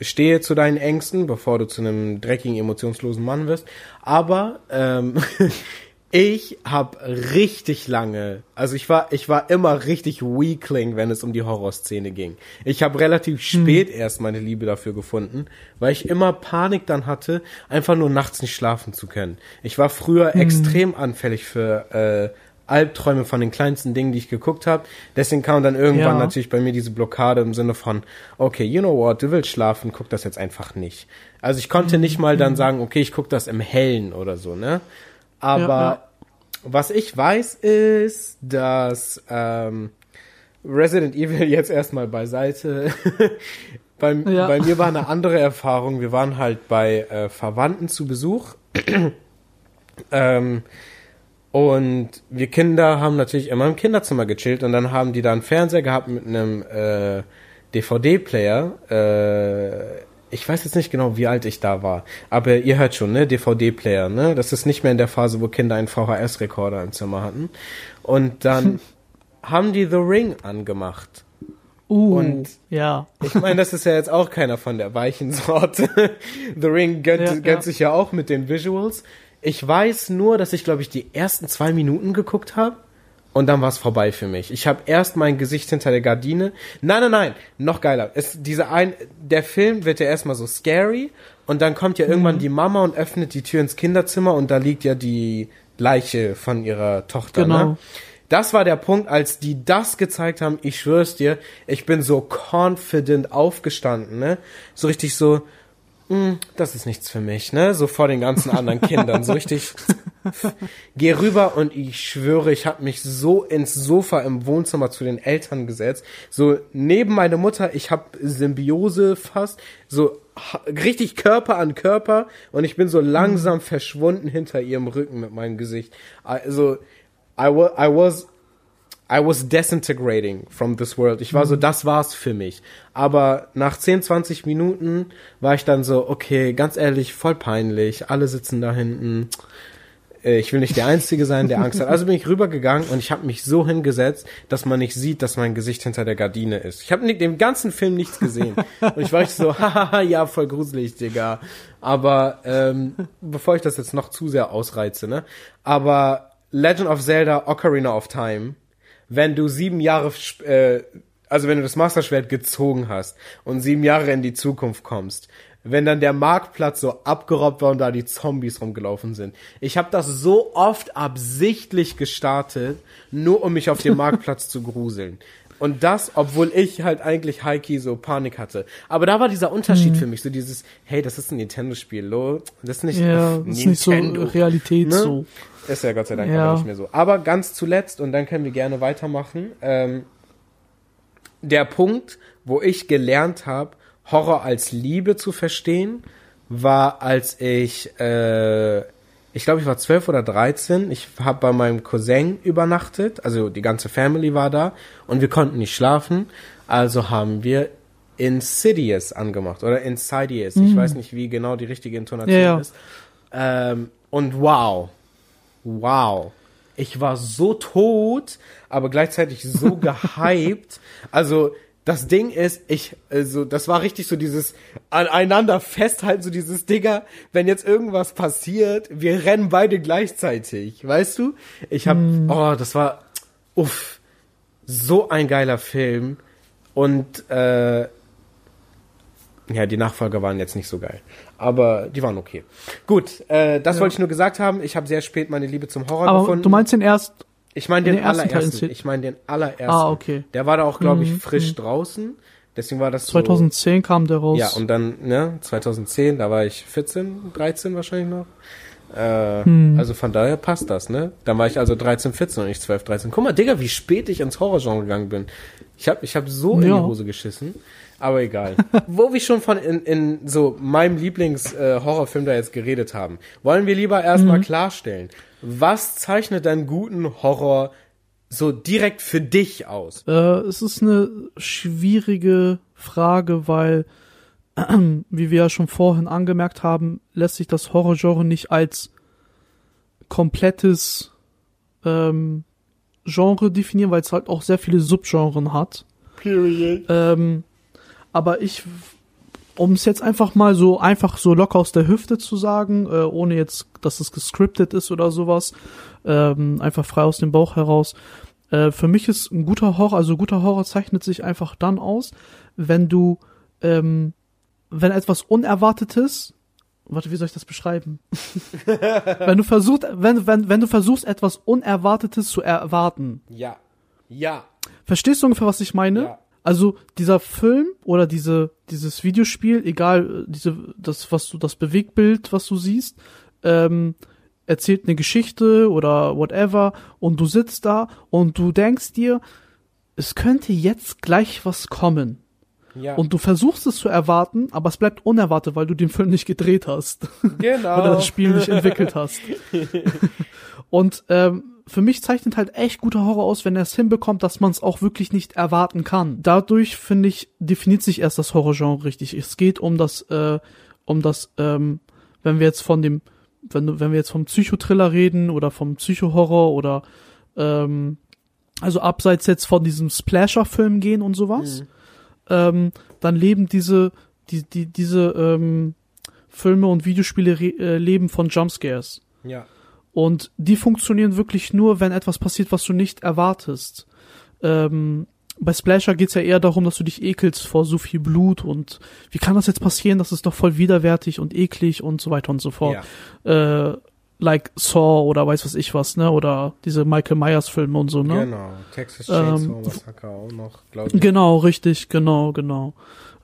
stehe zu deinen Ängsten, bevor du zu einem dreckigen, emotionslosen Mann wirst. Aber ähm, Ich habe richtig lange, also ich war, ich war immer richtig weakling, wenn es um die Horrorszene ging. Ich habe relativ spät hm. erst meine Liebe dafür gefunden, weil ich immer Panik dann hatte, einfach nur nachts nicht schlafen zu können. Ich war früher hm. extrem anfällig für äh, Albträume von den kleinsten Dingen, die ich geguckt habe. Deswegen kam dann irgendwann ja. natürlich bei mir diese Blockade im Sinne von, okay, you know what, du willst schlafen, guck das jetzt einfach nicht. Also ich konnte nicht mal dann hm. sagen, okay, ich guck das im Hellen oder so, ne? Aber ja, ja. was ich weiß ist, dass ähm, Resident Evil jetzt erstmal beiseite. bei, ja. bei mir war eine andere Erfahrung. Wir waren halt bei äh, Verwandten zu Besuch. ähm, und wir Kinder haben natürlich immer im Kinderzimmer gechillt und dann haben die da einen Fernseher gehabt mit einem äh, DVD-Player. Äh, ich weiß jetzt nicht genau, wie alt ich da war, aber ihr hört schon, ne, DVD-Player, ne? Das ist nicht mehr in der Phase, wo Kinder einen VHS-Rekorder im Zimmer hatten. Und dann haben die The Ring angemacht. Uh, und ja. Ich meine, das ist ja jetzt auch keiner von der weichen Sorte. The Ring gönnt, ja, gönnt ja. sich ja auch mit den Visuals. Ich weiß nur, dass ich, glaube ich, die ersten zwei Minuten geguckt habe und dann war es vorbei für mich. Ich habe erst mein Gesicht hinter der Gardine. Nein, nein, nein, noch geiler. Es, diese ein, der Film wird ja erstmal so scary und dann kommt ja irgendwann mhm. die Mama und öffnet die Tür ins Kinderzimmer und da liegt ja die Leiche von ihrer Tochter. Ne? Genau. Ne? Das war der Punkt, als die das gezeigt haben. Ich schwör's dir, ich bin so confident aufgestanden, ne? So richtig so, das ist nichts für mich, ne? So vor den ganzen anderen Kindern, so richtig. Geh rüber und ich schwöre, ich habe mich so ins Sofa im Wohnzimmer zu den Eltern gesetzt, so neben meine Mutter, ich habe Symbiose fast, so richtig Körper an Körper und ich bin so langsam mhm. verschwunden hinter ihrem Rücken mit meinem Gesicht. Also I was, I was I was disintegrating from this world. Ich war so, mhm. das war's für mich. Aber nach 10, 20 Minuten war ich dann so, okay, ganz ehrlich, voll peinlich. Alle sitzen da hinten. Äh, ich will nicht der Einzige sein, der Angst hat. Also bin ich rübergegangen und ich habe mich so hingesetzt, dass man nicht sieht, dass mein Gesicht hinter der Gardine ist. Ich habe dem ganzen Film nichts gesehen. Und ich war so, haha, ja, voll gruselig, Digga. Aber ähm, bevor ich das jetzt noch zu sehr ausreize, ne? Aber Legend of Zelda Ocarina of Time wenn du sieben Jahre, äh, also wenn du das Masterschwert gezogen hast und sieben Jahre in die Zukunft kommst, wenn dann der Marktplatz so abgerobbt war und da die Zombies rumgelaufen sind. Ich habe das so oft absichtlich gestartet, nur um mich auf dem Marktplatz zu gruseln. Und das, obwohl ich halt eigentlich Heiki so Panik hatte. Aber da war dieser Unterschied mhm. für mich, so dieses, hey, das ist ein Nintendo-Spiel, lo, das ist nicht, ja, das ist nicht so Realität ne? so. Ist ja Gott sei Dank ja. nicht mehr so. Aber ganz zuletzt, und dann können wir gerne weitermachen, ähm, der Punkt, wo ich gelernt habe, Horror als Liebe zu verstehen, war, als ich, äh, ich glaube, ich war zwölf oder dreizehn. Ich habe bei meinem Cousin übernachtet, also die ganze Family war da und wir konnten nicht schlafen. Also haben wir Insidious angemacht oder Insidious. Mhm. Ich weiß nicht, wie genau die richtige Intonation ja, ja. ist. Ähm, und wow, wow. Ich war so tot, aber gleichzeitig so gehypt. Also das Ding ist, ich, also, das war richtig so dieses aneinander festhalten, so dieses Digger, wenn jetzt irgendwas passiert, wir rennen beide gleichzeitig, weißt du? Ich hab, mm. oh, das war, uff, so ein geiler Film und, äh, ja, die Nachfolger waren jetzt nicht so geil. Aber die waren okay. Gut, äh, das ja. wollte ich nur gesagt haben. Ich habe sehr spät meine Liebe zum Horror Aber gefunden. Du meinst den erst. Ich meine den, den allerersten. Ich meine den allerersten. Ah, okay. Der war da auch, glaube ich, mhm. frisch mhm. draußen. Deswegen war das 2010 so, kam der raus. Ja, und dann, ne, 2010, da war ich 14, 13 wahrscheinlich noch. Äh, hm. Also von daher passt das, ne? Dann war ich also 13, 14 und nicht 12, 13. Guck mal, Digga, wie spät ich ins Horrorgenre gegangen bin. Ich habe ich hab so ja. in die Hose geschissen. Aber egal. Wo wir schon von in, in so meinem Lieblings-Horrorfilm äh, da jetzt geredet haben, wollen wir lieber erstmal mhm. klarstellen, was zeichnet einen guten Horror so direkt für dich aus? Äh, es ist eine schwierige Frage, weil, äh, wie wir ja schon vorhin angemerkt haben, lässt sich das Horrorgenre nicht als komplettes ähm, Genre definieren, weil es halt auch sehr viele Subgenren hat. Period. Ähm, aber ich um es jetzt einfach mal so einfach so locker aus der Hüfte zu sagen, äh, ohne jetzt, dass es gescriptet ist oder sowas, ähm, einfach frei aus dem Bauch heraus. Äh, für mich ist ein guter Horror, also guter Horror zeichnet sich einfach dann aus, wenn du, ähm, wenn etwas Unerwartetes, warte, wie soll ich das beschreiben? wenn du versuchst, wenn, wenn, wenn du versuchst, etwas Unerwartetes zu erwarten. Ja. Ja. Verstehst du ungefähr, was ich meine? Ja. Also dieser Film oder diese dieses Videospiel, egal diese das was du das Bewegtbild, was du siehst, ähm, erzählt eine Geschichte oder whatever und du sitzt da und du denkst dir, es könnte jetzt gleich was kommen. Ja. Und du versuchst es zu erwarten, aber es bleibt unerwartet, weil du den Film nicht gedreht hast. genau. Oder das Spiel nicht entwickelt hast. und ähm, für mich zeichnet halt echt guter Horror aus, wenn er es hinbekommt, dass man es auch wirklich nicht erwarten kann. Dadurch, finde ich, definiert sich erst das Horrorgenre richtig. Es geht um das, äh, um das, ähm, wenn wir jetzt von dem, wenn, wenn wir jetzt vom Psychotriller reden oder vom Psychohorror oder ähm, also abseits jetzt von diesem Splasher-Film gehen und sowas, Mhm. Ähm, dann leben diese, die, die, diese ähm, Filme und Videospiele äh, leben von Jumpscares. Ja. Und die funktionieren wirklich nur, wenn etwas passiert, was du nicht erwartest. Ähm, bei Splasher geht's ja eher darum, dass du dich ekelst vor so viel Blut und wie kann das jetzt passieren? Das ist doch voll widerwärtig und eklig und so weiter und so fort. Ja. Äh, like Saw oder weiß was ich was, ne? Oder diese Michael Myers Filme und so, ne? Genau. Texas Chainsaw Ähm, Massacre auch noch, glaube ich. Genau, richtig, genau, genau.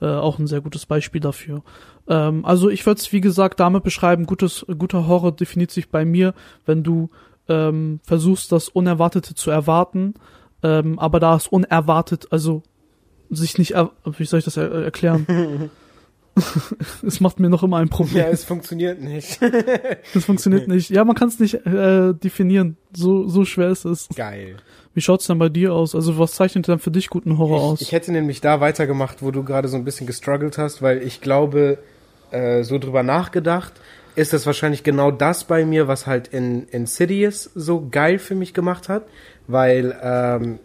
Äh, auch ein sehr gutes Beispiel dafür. Ähm, also ich würde es, wie gesagt, damit beschreiben, gutes, guter Horror definiert sich bei mir, wenn du ähm, versuchst, das Unerwartete zu erwarten, ähm, aber da es unerwartet, also sich nicht, wie soll ich das er erklären? es macht mir noch immer ein Problem. Ja, es funktioniert nicht. Das funktioniert nicht. Ja, man kann es nicht äh, definieren. So, so schwer ist es. Geil. Wie schaut's denn bei dir aus? Also was zeichnet denn für dich guten Horror aus? Ich, ich hätte nämlich da weitergemacht, wo du gerade so ein bisschen gestruggelt hast, weil ich glaube, äh, so drüber nachgedacht, ist das wahrscheinlich genau das bei mir, was halt in Insidious so geil für mich gemacht hat, weil ähm,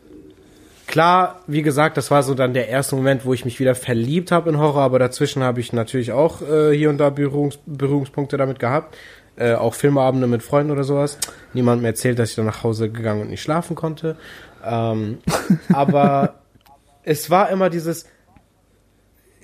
klar, wie gesagt, das war so dann der erste Moment, wo ich mich wieder verliebt habe in Horror, aber dazwischen habe ich natürlich auch äh, hier und da Berührungs Berührungspunkte damit gehabt. Äh, auch Filmeabende mit Freunden oder sowas. Niemand mir erzählt, dass ich dann nach Hause gegangen und nicht schlafen konnte. Ähm, aber es war immer dieses,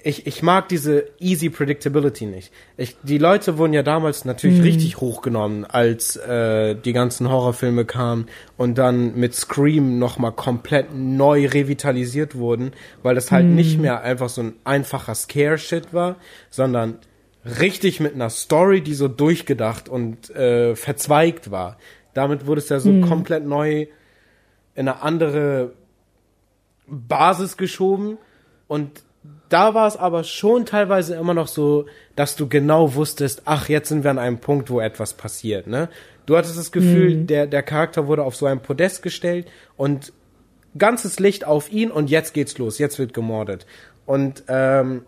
ich, ich mag diese easy Predictability nicht. Ich, die Leute wurden ja damals natürlich Mhm. richtig hochgenommen, als äh, die ganzen Horrorfilme kamen und dann mit Scream nochmal komplett neu revitalisiert wurden, weil das halt nicht mehr einfach so ein einfacher Scare-Shit war, sondern richtig mit einer Story, die so durchgedacht und äh, verzweigt war. Damit wurde es ja so komplett neu in eine andere Basis geschoben und da war es aber schon teilweise immer noch so, dass du genau wusstest, ach, jetzt sind wir an einem Punkt, wo etwas passiert, ne? Du hattest das Gefühl, der, der Charakter wurde auf so ein Podest gestellt und ganzes Licht auf ihn und jetzt geht's los, jetzt wird gemordet. Und ähm,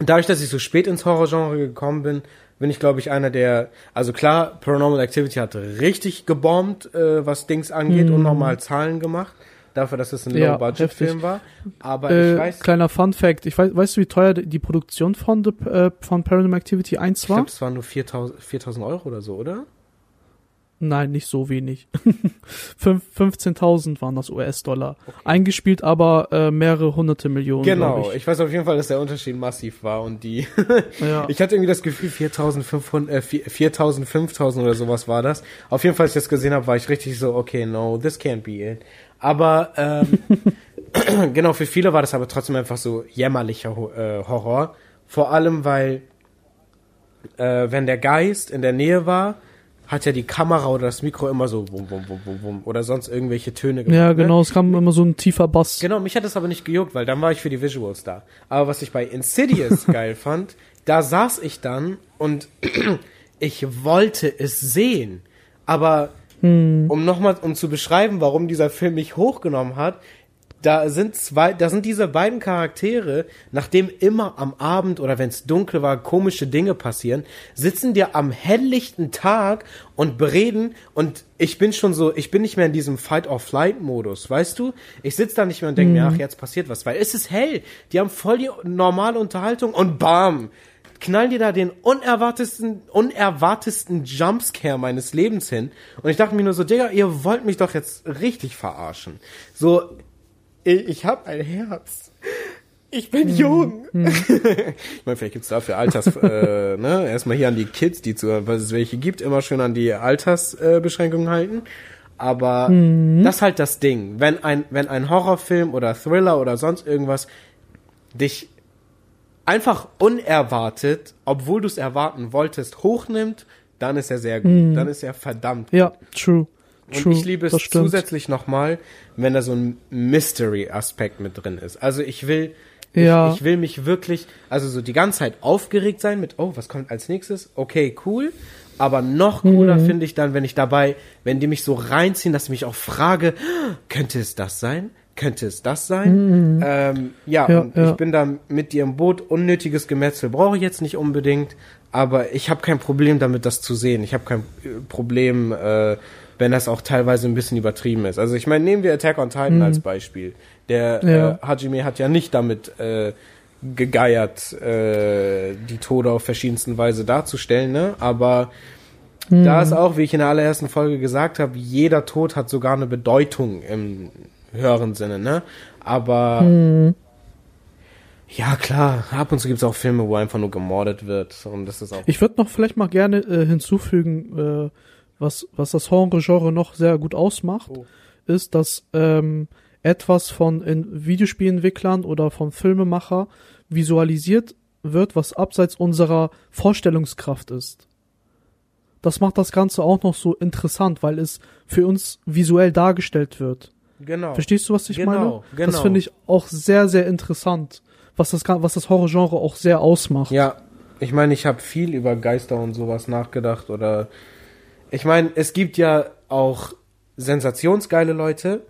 dadurch, dass ich so spät ins Horrorgenre gekommen bin, bin ich, glaube ich, einer der, also klar, Paranormal Activity hat richtig gebombt, äh, was Dings angeht und nochmal Zahlen gemacht, dafür, dass es ein Ja, Low-Budget-Film war. Aber Äh, ich weiß, kleiner Fun Fact. Ich weiß, weißt du, wie teuer die Produktion von, äh, von Paranormal Activity 1 ich war? glaube, es waren nur 4000 4000 Euro oder so, oder? Nein, nicht so wenig. Fünf- 15.000 waren das US-Dollar. Eingespielt aber äh, mehrere hunderte Millionen. Genau, glaub ich. weiß auf jeden Fall, dass der Unterschied massiv war und die, Ich. Ja. ich hatte irgendwie das Gefühl, 4500, äh, 4000, 5000 oder sowas war das. Auf jeden Fall, als ich das gesehen habe, war ich richtig so, okay, no, this can't be it. Aber, ähm, genau, für viele war das aber trotzdem einfach so jämmerlicher äh, Horror. Vor allem, weil, äh, wenn der Geist in der Nähe war, hat ja die Kamera oder das Mikro immer so wum, wum, wum, wum, wum, oder sonst irgendwelche Töne gemacht. ja, ne? genau, es kam immer so ein tiefer Bass. Genau, mich hat das aber nicht gejuckt, weil dann war ich für die Visuals da. Aber was ich bei Insidious geil fand, da saß ich dann und ich wollte es sehen. Aber um nochmal, um zu beschreiben, warum dieser Film mich hochgenommen hat, da sind zwei, da sind diese beiden Charaktere, nachdem immer am Abend oder wenn es dunkel war, komische Dinge passieren, sitzen dir am helllichten Tag und bereden und ich bin schon so, ich bin nicht mehr in diesem Fight-or-Flight-Modus, weißt du? Ich sitze da nicht mehr und denke mir, ach, jetzt passiert was, weil es ist hell. Die haben voll die normale Unterhaltung und bam, knallen dir da den unerwartesten, unerwartesten Jumpscare meines Lebens hin. Und ich dachte mir nur so, Digga, ihr wollt mich doch jetzt richtig verarschen. So, ich, ich hab ein Herz. Ich bin jung. ich meine, vielleicht gibt's dafür Alters, äh, ne? Erstmal hier an die Kids, die zu, was es welche gibt, immer schön an die Altersbeschränkungen äh, halten. Aber mhm. das ist halt das Ding. Wenn ein, wenn ein Horrorfilm oder Thriller oder sonst irgendwas dich einfach unerwartet, obwohl du es erwarten wolltest, hochnimmt, dann ist er sehr gut. Mm. Dann ist er verdammt gut. Ja, true. Und true, ich liebe es zusätzlich nochmal, wenn da so ein Mystery-Aspekt mit drin ist. Also ich will, ja. ich, ich will mich wirklich, also so die ganze Zeit aufgeregt sein mit, oh, was kommt als nächstes? Okay, cool. Aber noch cooler mhm. finde ich dann, wenn ich dabei, wenn die mich so reinziehen, dass ich mich auch frage, könnte es das sein? Könnte es das sein? Mhm. Ähm, ja, ja, ja, ich bin da mit dir im Boot. Unnötiges Gemetzel brauche ich jetzt nicht unbedingt, aber ich habe kein Problem damit, das zu sehen. Ich habe kein äh, Problem, äh, wenn das auch teilweise ein bisschen übertrieben ist. Also ich meine, nehmen wir Attack on Titan mhm. als Beispiel. Der ja. äh, Hajime hat ja nicht damit äh, gegeiert, äh, die Tode auf verschiedensten Weise darzustellen, ne? Aber mhm. da ist auch, wie ich in der allerersten Folge gesagt habe, jeder Tod hat sogar eine Bedeutung im höheren Sinne, ne? Aber hm. ja, klar, ab und zu gibt es auch Filme, wo einfach nur gemordet wird. Und das ist auch. Ich würde noch vielleicht mal gerne äh, hinzufügen, äh, was, was das Horror-Genre noch sehr gut ausmacht, oh. ist, dass ähm, etwas von in Videospielentwicklern oder von Filmemacher visualisiert wird, was abseits unserer Vorstellungskraft ist. Das macht das Ganze auch noch so interessant, weil es für uns visuell dargestellt wird. Genau. Verstehst du, was ich genau, meine? Genau. Das finde ich auch sehr, sehr interessant, was das, was das Horrorgenre auch sehr ausmacht. Ja, ich meine, ich habe viel über Geister und sowas nachgedacht oder ich meine, es gibt ja auch sensationsgeile Leute,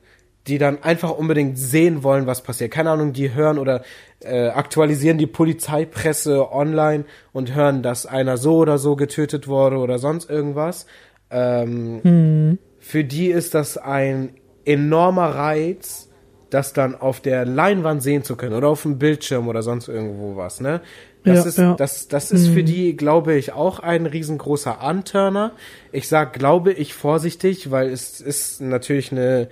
die dann einfach unbedingt sehen wollen, was passiert. Keine Ahnung, die hören oder äh, aktualisieren die Polizeipresse online und hören, dass einer so oder so getötet wurde oder sonst irgendwas. Ähm, hm. Für die ist das ein enormer Reiz, das dann auf der Leinwand sehen zu können oder auf dem Bildschirm oder sonst irgendwo was, ne? Das ja, ist, ja. das, das ist mhm. für die, glaube ich, auch ein riesengroßer Anturner. Ich sag, glaube ich, vorsichtig, weil es ist natürlich eine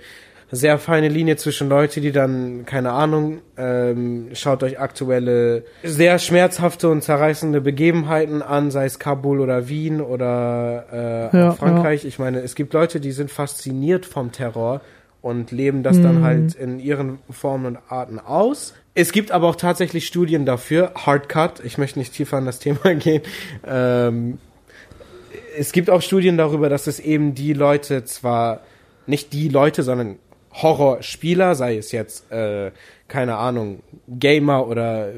sehr feine Linie zwischen Leute, die dann, keine Ahnung, ähm, schaut euch aktuelle, sehr schmerzhafte und zerreißende Begebenheiten an, sei es Kabul oder Wien oder äh, ja, Frankreich. Ich meine, es gibt Leute, die sind fasziniert vom Terror und leben das mhm. dann halt in ihren Formen und Arten aus. Es gibt aber auch tatsächlich Studien dafür, Hardcut, ich möchte nicht tiefer an das Thema gehen. Ähm, es gibt auch Studien darüber, dass es eben die Leute zwar nicht die Leute, sondern Horrorspieler, sei es jetzt, äh, keine Ahnung, Gamer oder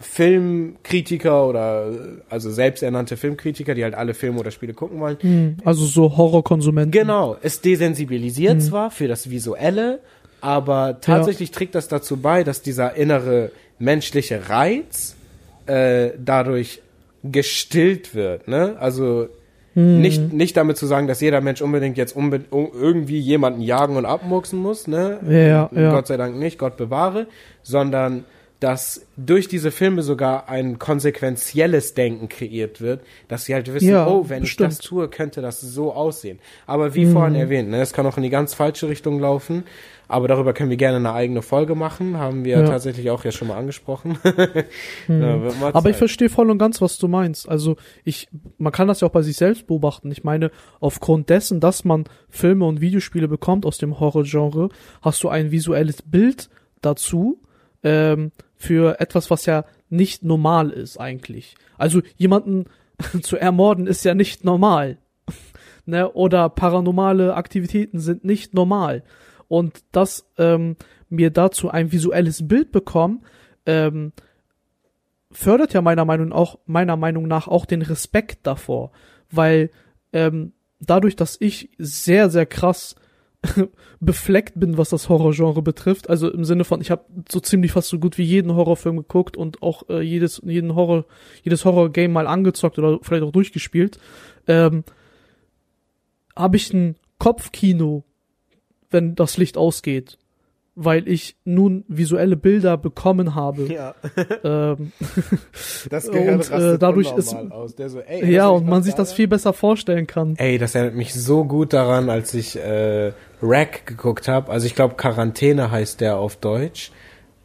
Filmkritiker oder also selbsternannte Filmkritiker, die halt alle Filme oder Spiele gucken wollen. Hm, also so Horrorkonsumenten. Genau, es desensibilisiert mhm. zwar für das Visuelle, aber tatsächlich ja. trägt das dazu bei, dass dieser innere menschliche Reiz äh, dadurch gestillt wird. Ne? Also hm. Nicht, nicht damit zu sagen, dass jeder Mensch unbedingt jetzt unbe irgendwie jemanden jagen und abmuchsen muss, ne? Ja, ja. Gott sei Dank nicht, Gott bewahre, sondern dass durch diese Filme sogar ein konsequenzielles Denken kreiert wird, dass sie halt wissen, ja, oh, wenn bestimmt. ich das tue, könnte das so aussehen. Aber wie mhm. vorhin erwähnt, ne, es kann auch in die ganz falsche Richtung laufen. Aber darüber können wir gerne eine eigene Folge machen. Haben wir ja. tatsächlich auch ja schon mal angesprochen. hm. ja, Aber ich verstehe voll und ganz, was du meinst. Also ich, man kann das ja auch bei sich selbst beobachten. Ich meine, aufgrund dessen, dass man Filme und Videospiele bekommt aus dem Horrorgenre, hast du ein visuelles Bild dazu ähm, für etwas, was ja nicht normal ist eigentlich. Also jemanden zu ermorden ist ja nicht normal. ne? Oder paranormale Aktivitäten sind nicht normal und dass ähm, mir dazu ein visuelles Bild bekommen, ähm, fördert ja meiner Meinung auch meiner Meinung nach auch den Respekt davor, weil ähm, dadurch, dass ich sehr sehr krass befleckt bin, was das Horrorgenre betrifft. Also im Sinne von, ich habe so ziemlich fast so gut wie jeden Horrorfilm geguckt und auch äh, jedes jeden Horror jedes Horror-Game mal angezockt oder vielleicht auch durchgespielt. Ähm, habe ich ein Kopfkino, wenn das Licht ausgeht weil ich nun visuelle Bilder bekommen habe. Ja. Ähm, Das Gehirn Und, äh, dadurch ist- aus. Der so, ey, ja, und man sich das viel besser vorstellen kann. Ey, das erinnert mich so gut daran, als ich äh, Rack geguckt habe. Also ich glaube Quarantäne heißt der auf Deutsch.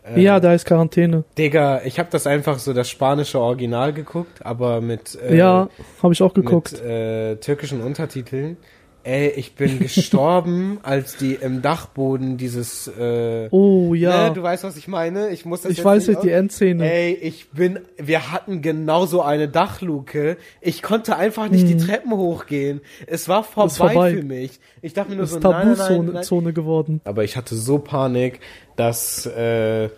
Äh, Ja, da ist Quarantäne. Digga, ich habe das einfach so das spanische Original geguckt, aber mit äh, ja, habe ich auch geguckt. mit äh, türkischen Untertiteln. Ey, ich bin gestorben, als die im Dachboden dieses äh, oh ja, ne, du weißt, was ich meine? Ich muss das ich jetzt weiß nicht die Endszene. Ey, ich bin, wir hatten genauso eine Dachluke. Ich konnte einfach nicht die Treppen hochgehen. Es war vorbei, Ist vorbei. für mich. Ich dachte mir nur das so, ist nein, nein, Tabuzone nein. Zone geworden. Aber ich hatte so Panik, dass, äh,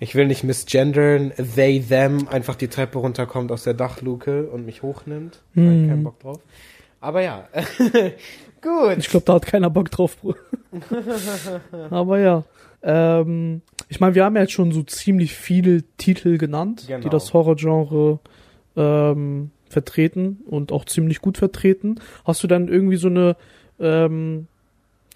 ich will nicht misgendern, they, them einfach die Treppe runterkommt aus der Dachluke und mich hochnimmt. Ich keinen Bock drauf. Aber ja, gut. Ich glaube, da hat keiner Bock drauf. Bro. Aber ja. Ähm, ich meine, wir haben ja jetzt schon so ziemlich viele Titel genannt, Genau. die das Horrorgenre ähm, vertreten und auch ziemlich gut vertreten. Hast du dann irgendwie so eine ähm,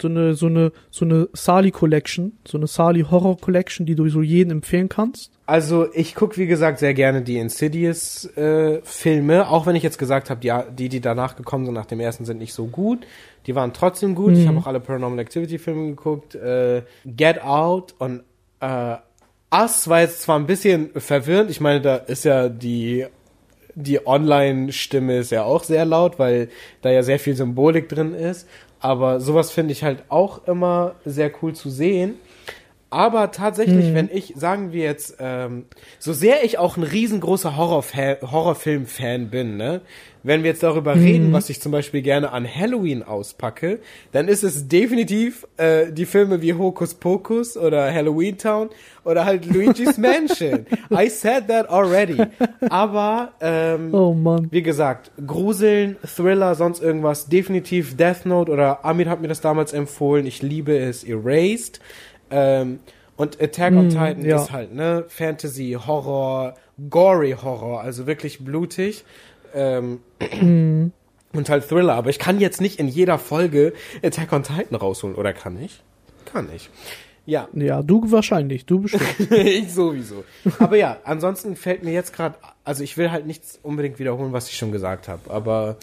so eine so eine so eine Sali Collection, so eine Sali Horror Collection, die du so jedem empfehlen kannst? Also ich guck wie gesagt sehr gerne die Insidious äh, Filme, auch wenn ich jetzt gesagt habe, die, die die danach gekommen sind nach dem ersten sind nicht so gut. Die waren trotzdem gut. Ich habe auch alle Paranormal Activity Filme geguckt. Äh, Get Out und äh, Us war jetzt zwar ein bisschen verwirrend. Ich meine, da ist ja die die Online-Stimme ist ja auch sehr laut, weil da ja sehr viel Symbolik drin ist. Aber sowas finde ich halt auch immer sehr cool zu sehen. Aber tatsächlich, wenn ich, sagen wir jetzt, ähm, so sehr ich auch ein riesengroßer Horrorfilm-Fan bin, ne, wenn wir jetzt darüber reden, was ich zum Beispiel gerne an Halloween auspacke, dann ist es definitiv äh, die Filme wie Hocus Pocus oder Halloween Town oder halt Luigi's Mansion. I said that already. Aber ähm, Oh Mann. wie gesagt, Gruseln, Thriller, sonst irgendwas, definitiv Death Note oder Amir hat mir das damals empfohlen. Ich liebe es, Erased. Ähm, und Attack on Titan ja. ist halt, ne, Fantasy, Horror, gory Horror, also wirklich blutig. Ähm, und halt Thriller. Aber ich kann jetzt nicht in jeder Folge Attack on Titan rausholen. Oder kann ich? Kann ich. Ja, Ja, du wahrscheinlich, du bestimmt. ich sowieso. Aber ja, ansonsten fällt mir jetzt gerade, also ich will halt nichts unbedingt wiederholen, was ich schon gesagt habe, aber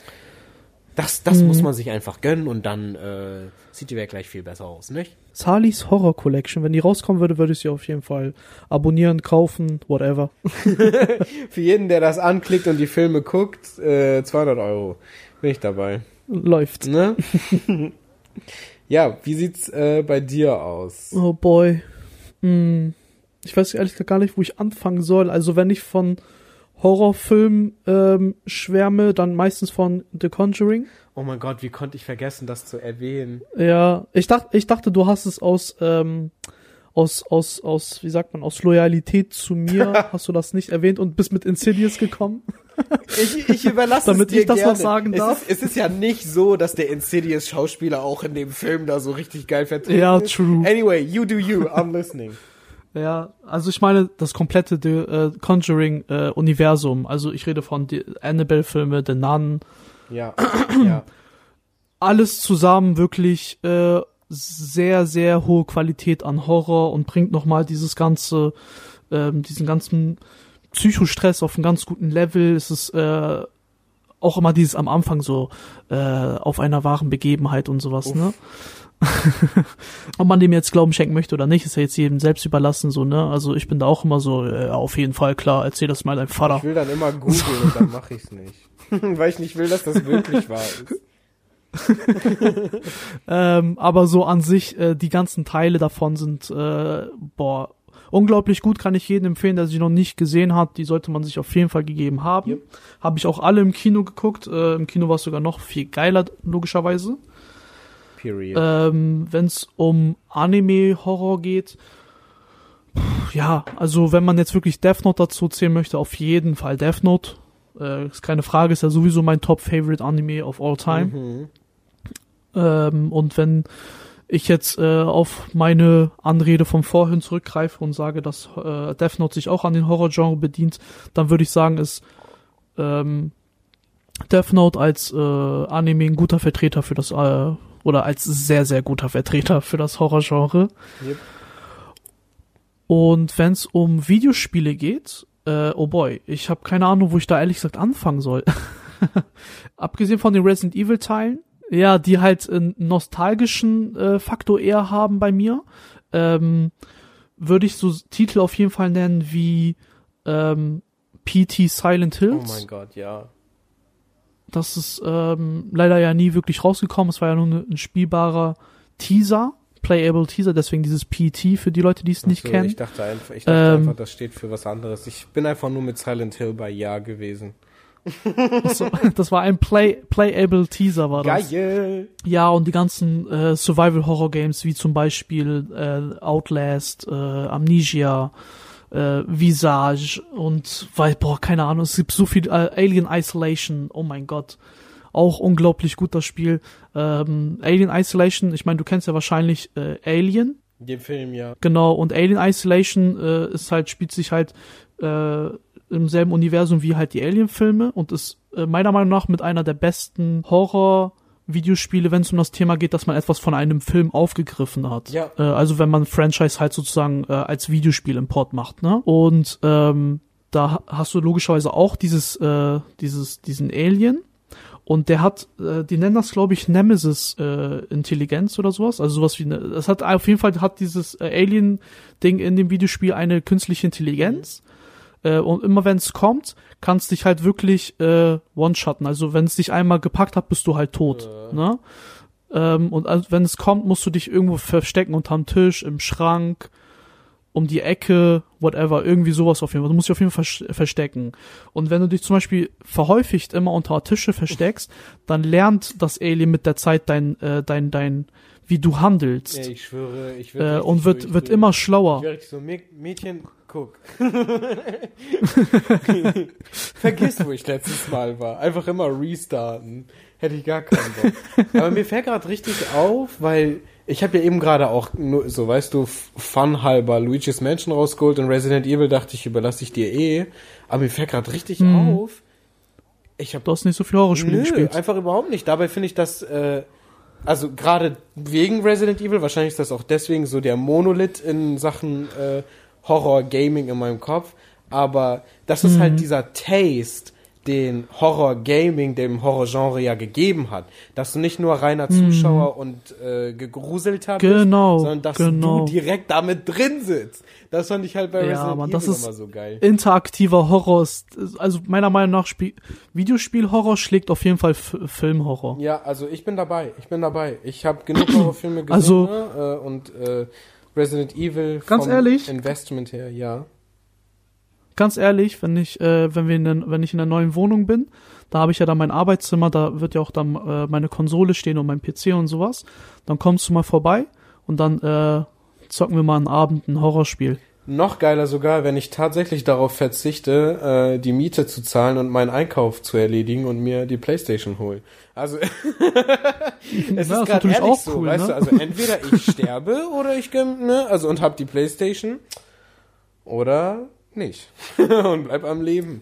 das, das muss man sich einfach gönnen und dann äh, sieht die Welt gleich viel besser aus, nicht? Salis Horror Collection, wenn die rauskommen würde, würde ich sie auf jeden Fall abonnieren, kaufen, whatever. Für jeden, der das anklickt und die Filme guckt, äh, 200 Euro. Bin ich dabei. Läuft. Ne? ja, wie sieht's äh, bei dir aus? Oh boy. Hm. Ich weiß ehrlich gesagt gar nicht, wo ich anfangen soll. Also wenn ich von Horrorfilm ähm, schwärme, dann meistens von The Conjuring. Oh mein Gott, wie konnte ich vergessen, das zu erwähnen? Ja, ich dachte, ich dachte, du hast es aus ähm, aus aus aus wie sagt man aus Loyalität zu mir hast du das nicht erwähnt und bist mit Insidious gekommen. Ich, ich überlasse Damit es dir ich das noch gerne. sagen es darf. Ist, es ist ja nicht so, dass der Insidious-Schauspieler auch in dem Film da so richtig geil vertreten Ja, ist. true. Anyway, you do you, I'm listening. Ja, also ich meine das komplette The, äh, Conjuring äh, Universum. Also ich rede von die Annabelle Filme, The Nun, Ja, ja. alles zusammen wirklich äh, sehr, sehr hohe Qualität an Horror und bringt nochmal dieses ganze, ähm, diesen ganzen Psychostress auf einen ganz guten Level. Es ist äh, auch immer dieses am Anfang so äh, auf einer wahren Begebenheit und sowas, ne? Ob man dem jetzt Glauben schenken möchte oder nicht, ist ja jetzt jedem selbst überlassen, so, ne? Also ich bin da auch immer so, äh, auf jeden Fall, klar, erzähl das mal deinem Vater. Ich will dann immer googeln und dann mache ich's nicht. Weil ich nicht will, dass das wirklich wahr ist. Ähm, aber so an sich, äh, die ganzen Teile davon sind, äh, boah, unglaublich gut, kann ich jedem empfehlen, der sie noch nicht gesehen hat. Die sollte man sich auf jeden Fall gegeben haben. Yep. Habe ich auch alle im Kino geguckt. Äh, Im Kino war es sogar noch viel geiler, logischerweise. Period. Ähm, Wenn es um Anime-Horror geht, ja, also wenn man jetzt wirklich Death Note dazu zählen möchte, auf jeden Fall Death Note. Äh, ist keine Frage, ist ja sowieso mein Top-Favorite Anime of all time. Mhm. Ähm, und wenn ich jetzt äh, auf meine Anrede vom Vorhin zurückgreife und sage, dass äh, Death Note sich auch an den Horror-Genre bedient, dann würde ich sagen, ist ähm, Death Note als äh, Anime ein guter Vertreter für das äh, oder als sehr sehr guter Vertreter für das Horror-Genre. Yep. Und wenn es um Videospiele geht, äh, oh boy, ich habe keine Ahnung, wo ich da ehrlich gesagt anfangen soll. Abgesehen von den Resident Evil Teilen, ja, die halt einen nostalgischen äh, Faktor eher haben bei mir, ähm, würde ich so Titel auf jeden Fall nennen wie ähm, PT Silent Oh Hills. mein Gott, ja. Das ist ähm, leider ja nie wirklich rausgekommen. Es war ja nur ein spielbarer Teaser, playable Teaser, deswegen dieses PT für die Leute, die es nicht So, kennen. Ich dachte einfach, ich dachte Ähm, einfach, das steht für was anderes. Ich bin einfach nur mit Silent Hill bei Ja gewesen. So, das war ein Play playable Teaser, war das. Geil! Ja, und die ganzen äh, Survival-Horror-Games wie zum Beispiel äh, Outlast, äh, Amnesia, äh, Visage und weil, boah, keine Ahnung, es gibt so viel äh, Alien Isolation, oh mein Gott. Auch unglaublich gut das Spiel. Ähm, Alien Isolation, ich meine, du kennst ja wahrscheinlich äh, Alien, Den Film, ja. Genau, und Alien Isolation äh, ist halt, spielt sich halt äh, im selben Universum wie halt die Alien-Filme und ist äh, meiner Meinung nach mit einer der besten Horror-Videospiele, wenn es um das Thema geht, dass man etwas von einem Film aufgegriffen hat. Ja. Äh, also wenn man Franchise halt sozusagen äh, als Videospiel-Import macht, ne? Und ähm, da ha- hast du logischerweise auch dieses, äh, dieses, diesen Alien. Und der hat, äh, die nennen das, glaube ich, Nemesis äh, Intelligenz oder sowas. Also sowas wie eine, das hat auf jeden Fall hat dieses äh, Alien-Ding in dem Videospiel eine künstliche Intelligenz. Äh, und immer wenn es kommt, kannst dich halt wirklich äh, one-shotten. Also wenn es dich einmal gepackt hat, bist du halt tot. Äh. Ne? Ähm, und also, wenn es kommt, musst du dich irgendwo verstecken unterm Tisch, im Schrank, um die Ecke, whatever, irgendwie sowas auf jeden Fall. Du musst dich auf jeden Fall vers- verstecken. Und wenn du dich zum Beispiel verhäufigt immer unter Tische versteckst, dann lernt das Alien mit der Zeit dein, äh, dein, dein, wie du handelst. ja ich schwöre, ich äh, werde und wird, wird immer schlauer. Ich werde so, "Mä- Mädchen, guck. Vergiss, wo ich letztes Mal war. Einfach immer restarten. Hätte ich gar keinen Bock. Aber mir fällt gerade richtig auf, weil ich habe ja eben gerade auch, so weißt du, fun halber Luigi's Mansion rausgeholt und Resident Evil dachte ich, überlasse ich dir eh. Aber mir fällt gerade richtig Mhm. auf, ich habe Du hast nicht so viele Horrorspiele Nö, gespielt. einfach überhaupt nicht. Dabei finde ich das, äh, also gerade wegen Resident Evil, wahrscheinlich ist das auch deswegen so der Monolith in Sachen äh, Horror Gaming in meinem Kopf. Aber das ist Mhm. halt dieser Taste, den Horror Gaming dem Horrorgenre ja gegeben hat. Dass du nicht nur reiner Zuschauer und äh, gegruselter bist, Mhm. Genau, sondern dass genau. du direkt damit drin sitzt. Das fand ich halt bei Ja, Resident Mann, Evil das ist- immer so geil. interaktiver Horror ist, also meiner Meinung nach Spiel, Videospiel-Horror schlägt auf jeden Fall F Film-Horror. Ja, also ich bin dabei. Ich bin dabei. Ich habe genug Horrorfilme gesehen Also- ne? äh, und äh, Resident Evil Ganz vom ehrlich? Investment her, ja. Ganz ehrlich, wenn ich, äh, wenn wir in der, wenn ich in der neuen Wohnung bin, da habe ich ja dann mein Arbeitszimmer, da wird ja auch dann äh, meine Konsole stehen und mein PC und sowas. Dann kommst du mal vorbei und dann äh, zocken wir mal einen Abend ein Horrorspiel. Noch geiler sogar, wenn ich tatsächlich darauf verzichte, äh, die Miete zu zahlen und meinen Einkauf zu erledigen und mir die Playstation hole. Also es Ja, ist gerade natürlich ehrlich auch so, cool, weißt ne? du, also entweder ich sterbe oder ich ne, also und hab die Playstation oder nicht und bleib am Leben.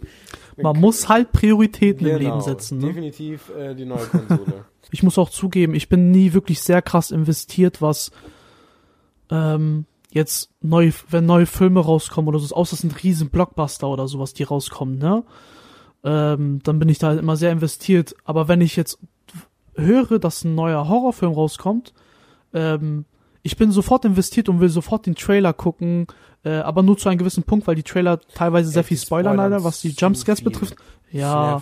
Man muss halt Prioritäten im Genau, Leben setzen. Ne? Definitiv äh, die neue Konsole. Ich muss auch zugeben, ich bin nie wirklich sehr krass investiert, was ähm, jetzt neu, wenn neue Filme rauskommen oder so, außer es sind riesen Blockbuster oder sowas, die rauskommen, ne? Ähm, dann bin ich da halt immer sehr investiert. Aber wenn ich jetzt höre, dass ein neuer Horrorfilm rauskommt, ähm, ich bin sofort investiert und will sofort den Trailer gucken, äh, aber nur zu einem gewissen Punkt, weil die Trailer teilweise sehr viel spoilern leider, was die Jumpscares betrifft. Ja,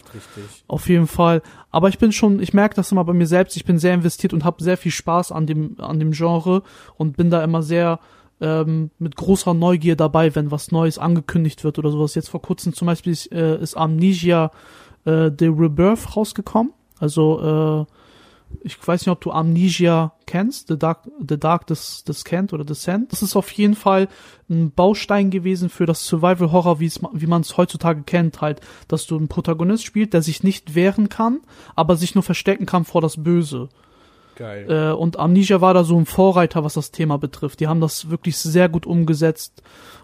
auf jeden Fall. Aber ich bin schon, ich merke das immer bei mir selbst, ich bin sehr investiert und habe sehr viel Spaß an dem, an dem Genre und bin da immer sehr ähm, mit großer Neugier dabei, wenn was Neues angekündigt wird oder sowas. Jetzt vor kurzem zum Beispiel ist, äh, ist Amnesia äh, The Rebirth rausgekommen. Also, äh, ich weiß nicht, ob du Amnesia kennst, The Dark, The Dark Des, Descent oder Descent. Das ist auf jeden Fall ein Baustein gewesen für das Survival Horror, wie man es heutzutage kennt, halt, dass du einen Protagonist spielst, der sich nicht wehren kann, aber sich nur verstecken kann vor das Böse. Geil. Äh, und Amnesia war da so ein Vorreiter, was das Thema betrifft. Die haben das wirklich sehr gut umgesetzt.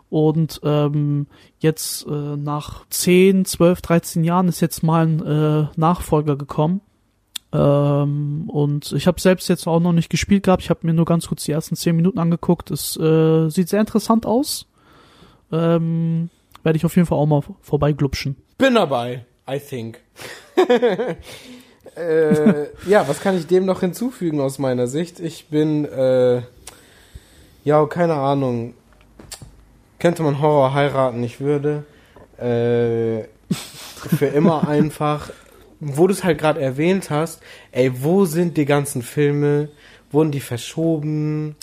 Und ähm, jetzt äh, nach 10, 12, 13 Jahren ist jetzt mal ein äh, Nachfolger gekommen. Ähm, und ich habe selbst jetzt auch noch nicht gespielt gehabt. Ich habe mir nur ganz kurz die ersten 10 Minuten angeguckt. Es äh, sieht sehr interessant aus. Ähm, Werde ich auf jeden Fall auch mal vorbeiglupschen. Bin dabei, I think. äh, ja, was kann ich dem noch hinzufügen aus meiner Sicht? Ich bin, äh, ja, keine Ahnung. Könnte man Horror heiraten? Ich würde. Äh, für immer einfach. Wo du es halt gerade erwähnt hast, ey, wo sind die ganzen Filme? Wurden die verschoben?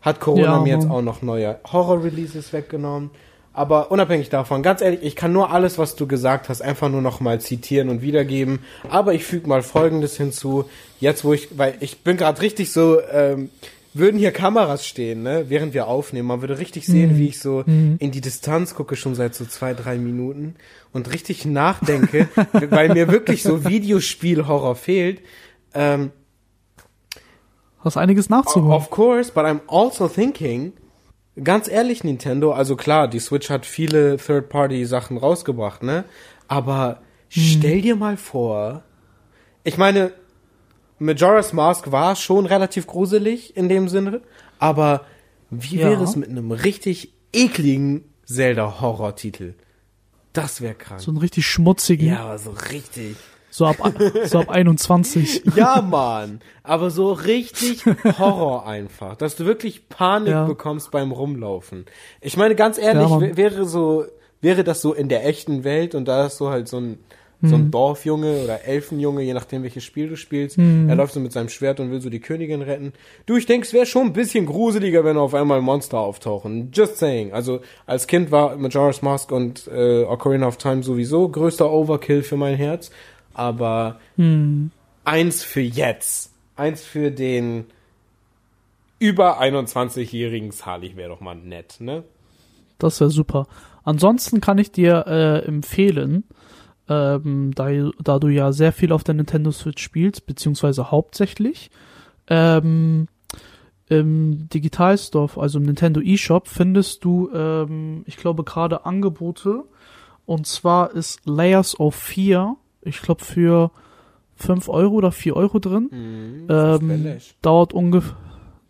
Hat Corona Ja, mir jetzt auch noch neue Horror-Releases weggenommen? Aber unabhängig davon, ganz ehrlich, ich kann nur alles, was du gesagt hast, einfach nur noch mal zitieren und wiedergeben. Aber ich füge mal Folgendes hinzu. Jetzt, wo ich, weil ich bin gerade richtig so, ähm, würden hier Kameras stehen, ne, während wir aufnehmen, man würde richtig sehen, wie ich so in die Distanz gucke, schon seit so zwei, drei Minuten und richtig nachdenke, weil mir wirklich so Videospiel-Horror fehlt. Ähm, Hast einiges nachzuholen. Of course, but I'm also thinking, ganz ehrlich, Nintendo, also klar, die Switch hat viele Third-Party-Sachen rausgebracht, ne? Aber stell dir mal vor, ich meine, Majora's Mask war schon relativ gruselig in dem Sinne, aber wie Ja. wäre es mit einem richtig ekligen Zelda-Horror-Titel? Das wäre krank. So einen richtig schmutzigen. ja, aber so richtig. So ab, so ab 21. Ja, Mann. Aber so richtig Horror einfach. Dass du wirklich Panik Ja. bekommst beim Rumlaufen. Ich meine, ganz ehrlich, Ja, wäre so, wäre das so in der echten Welt und da ist so halt so ein, so Mhm. ein Dorfjunge oder Elfenjunge, je nachdem welches Spiel du spielst. Mhm. Er läuft so mit seinem Schwert und will so die Königin retten. Du, ich denke, es wäre schon ein bisschen gruseliger, wenn auf einmal Monster auftauchen. Just saying. Also, als Kind war Majora's Mask und äh, Ocarina of Time sowieso größter Overkill für mein Herz. Aber Hm. eins für jetzt. Eins für den über 21-jährigen Harley wäre doch mal nett, ne? Das wäre super. Ansonsten kann ich dir äh, empfehlen, ähm, da, da du ja sehr viel auf der Nintendo Switch spielst, beziehungsweise hauptsächlich, ähm, im Digital Store, also im Nintendo eShop, findest du, ähm, ich glaube, gerade Angebote. Und zwar ist Layers of Fear, ich glaube, für 5 Euro oder 4 Euro drin. Mhm, Ähm, dauert ungefähr,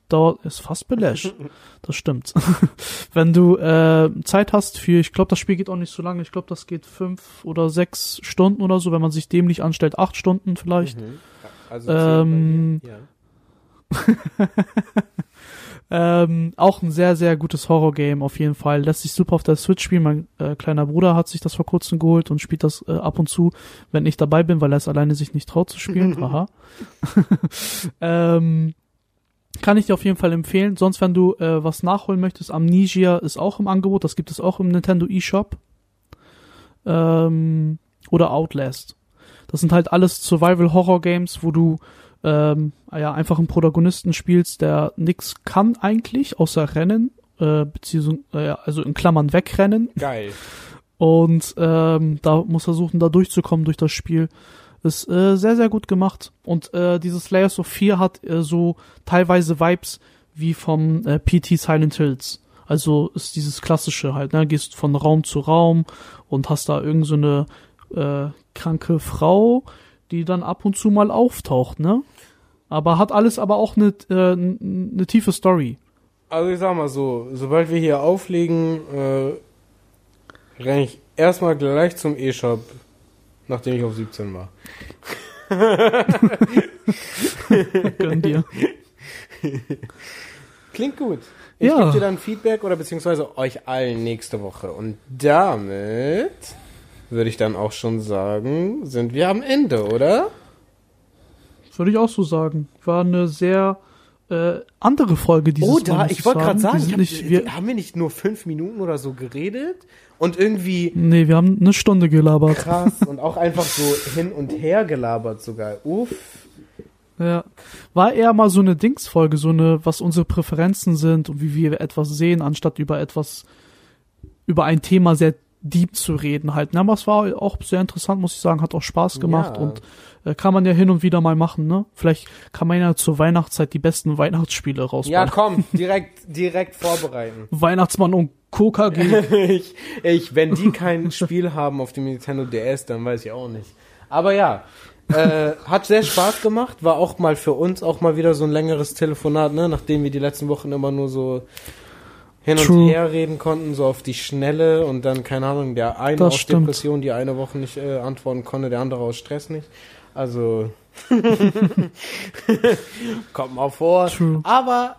dauert, ist fast belässt. das stimmt. Wenn du äh, Zeit hast für, ich glaube, das Spiel geht auch nicht so lange, ich glaube, das geht fünf oder sechs Stunden oder so, wenn man sich dämlich anstellt, acht Stunden vielleicht. Mhm. Also Ähm, ja. Ähm, auch ein sehr, sehr gutes Horror-Game auf jeden Fall. Lässt sich super auf der Switch spielen. Mein äh, kleiner Bruder hat sich das vor kurzem geholt und spielt das äh, ab und zu, wenn ich dabei bin, weil er es alleine sich nicht traut zu spielen. Haha. ähm, kann ich dir auf jeden Fall empfehlen. Sonst, wenn du äh, was nachholen möchtest, Amnesia ist auch im Angebot. Das gibt es auch im Nintendo eShop. Ähm, oder Outlast. Das sind halt alles Survival-Horror-Games, wo du ähm, ja einfach einen Protagonisten spielst, der nix kann eigentlich, außer rennen, äh, beziehungsweise äh, also in Klammern wegrennen Geil. und ähm, da muss er versuchen, da durchzukommen durch das Spiel. Ist äh, sehr, sehr gut gemacht. Und äh, dieses Layers of Fear hat äh, so teilweise Vibes wie vom äh, PT Silent Hills. Also ist dieses klassische halt, ne? Gehst von Raum zu Raum und hast da irgend so eine äh, kranke Frau, die dann ab und zu mal auftaucht, ne? Aber hat alles aber auch eine äh, eine tiefe Story. Also ich sag mal so, sobald wir hier auflegen, äh, renne ich erstmal gleich zum E-Shop, nachdem ich auf 17 war. Gönn dir. Klingt gut. Ich Ja. gebe dir dann Feedback oder beziehungsweise euch allen nächste Woche. Und damit würde ich dann auch schon sagen, sind wir am Ende, oder? Würde ich auch so sagen. War eine sehr äh, andere Folge dieses. Oder, muss ich wollte gerade sagen, sind hab, nicht, wir, haben wir nicht nur fünf Minuten oder so geredet? Und irgendwie nee, wir haben eine Stunde gelabert. krass und auch einfach so hin und her gelabert sogar. Uff. Ja. War eher mal so eine Dingsfolge, so eine, was unsere Präferenzen sind und wie wir etwas sehen, anstatt über etwas, über ein Thema sehr deep zu reden halt. Na, aber es war auch sehr interessant, muss ich sagen, hat auch Spaß gemacht Ja. und kann man ja hin und wieder mal machen, ne? Vielleicht kann man ja zur Weihnachtszeit die besten Weihnachtsspiele Ja, rausballern. komm, direkt, direkt vorbereiten. Weihnachtsmann und Coca gehen. ich, ich, wenn die kein Spiel haben auf dem Nintendo DS, dann weiß ich auch nicht. Aber ja, äh, hat sehr Spaß gemacht, war auch mal für uns auch mal wieder so ein längeres Telefonat, ne, nachdem wir die letzten Wochen immer nur so hin und True. her reden konnten, so auf die Schnelle und dann, keine Ahnung, der eine Das aus stimmt. Depression die eine Woche nicht äh, antworten konnte, der andere aus Stress nicht. Also kommt mal vor. True. Aber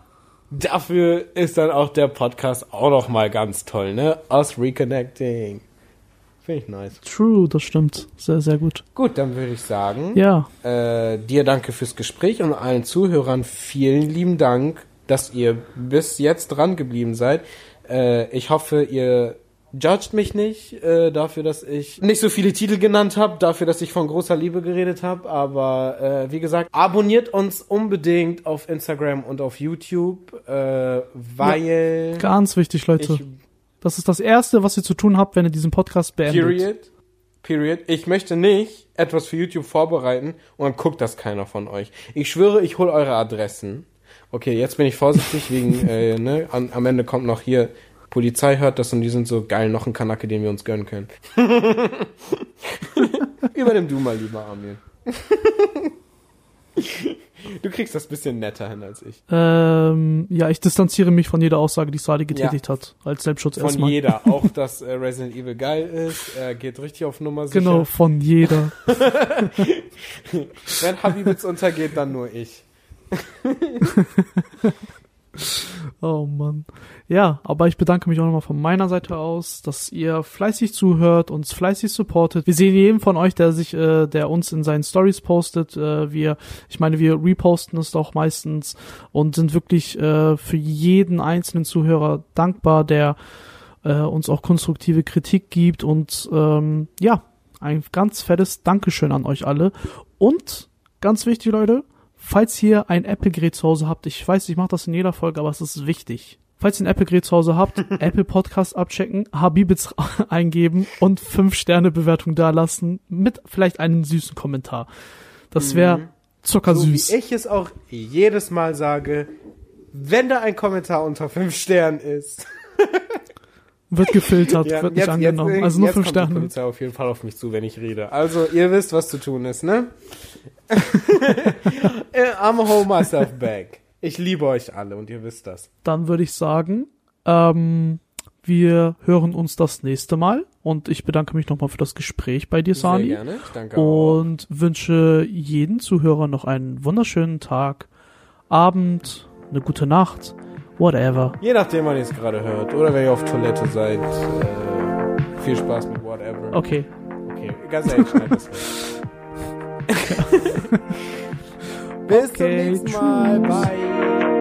dafür ist dann auch der Podcast auch noch mal ganz toll, ne? Aus Reconnecting. Finde ich nice. True, das stimmt. Sehr, sehr gut. Gut, dann würde ich sagen, Ja, äh, dir danke fürs Gespräch und allen Zuhörern vielen lieben Dank, dass ihr bis jetzt dran geblieben seid. Äh, ich hoffe, ihr judgt mich nicht äh, dafür, dass ich nicht so viele Titel genannt habe, dafür, dass ich von großer Liebe geredet habe. Aber äh, wie gesagt, abonniert uns unbedingt auf Instagram und auf YouTube, äh, weil ganz wichtig, Leute. ich das ist das Erste, was ihr zu tun habt, wenn ihr diesen Podcast beendet. Period. Period. Ich möchte nicht etwas für YouTube vorbereiten und dann guckt das keiner von euch. Ich schwöre, ich hole eure Adressen. Okay, jetzt bin ich vorsichtig wegen, äh, ne, an, am Ende kommt noch hier, Polizei hört das und die sind so geil, noch ein Kanacke, den wir uns gönnen können. Übernimm du mal lieber, Armin. du kriegst das bisschen netter hin als ich. Ähm, ja, ich distanziere mich von jeder Aussage, die Sadi getätigt hat. Als Selbstschutz Von erstmal. jeder. Auch, dass äh, Resident Evil geil ist. Er geht richtig auf Nummer sicher. Genau, von jeder. Wenn Habibitz untergeht, dann nur ich. Oh Mann. Ja, aber ich bedanke mich auch nochmal von meiner Seite aus, dass ihr fleißig zuhört, uns fleißig supportet. Wir sehen jeden von euch, der sich, äh, der uns in seinen Stories postet. Äh, wir, ich meine, wir reposten es auch meistens und sind wirklich äh, für jeden einzelnen Zuhörer dankbar, der äh, uns auch konstruktive Kritik gibt und ähm, ja, ein ganz fettes Dankeschön an euch alle. Und ganz wichtig, Leute, falls ihr ein Apple-Gerät zu Hause habt, ich weiß, ich mache das in jeder Folge, aber es ist wichtig. Falls ihr ein Apple-Gerät zu Hause habt, Apple Podcast abchecken, Habibits eingeben und 5-Sterne-Bewertung dalassen mit vielleicht einem süßen Kommentar. Das wäre Mhm. zuckersüß. So wie ich es auch jedes Mal sage, wenn da ein Kommentar unter fünf Sternen ist. Wird gefiltert, Ja, wird nicht angenommen. also nur jetzt 5 kommt die Sterne. Polizei auf jeden Fall auf mich zu, wenn ich rede. Also, ihr wisst, was zu tun ist, ne? Äh, I'm hold myself back. Ich liebe euch alle und ihr wisst das. Dann würde ich sagen, ähm, wir hören uns das nächste Mal und ich bedanke mich nochmal für das Gespräch bei dir, Sehr Sani. gerne. Ich danke auch. und wünsche jeden Zuhörer noch einen wunderschönen Tag, Abend, eine gute Nacht, whatever. Je nachdem, wann ihr es gerade hört oder wenn ihr auf Toilette seid, äh, viel Spaß mit whatever. Okay. Okay, ganz ehrlich, schneid das weg. Bis okay, zum nächsten tschüss. Mal. Bye.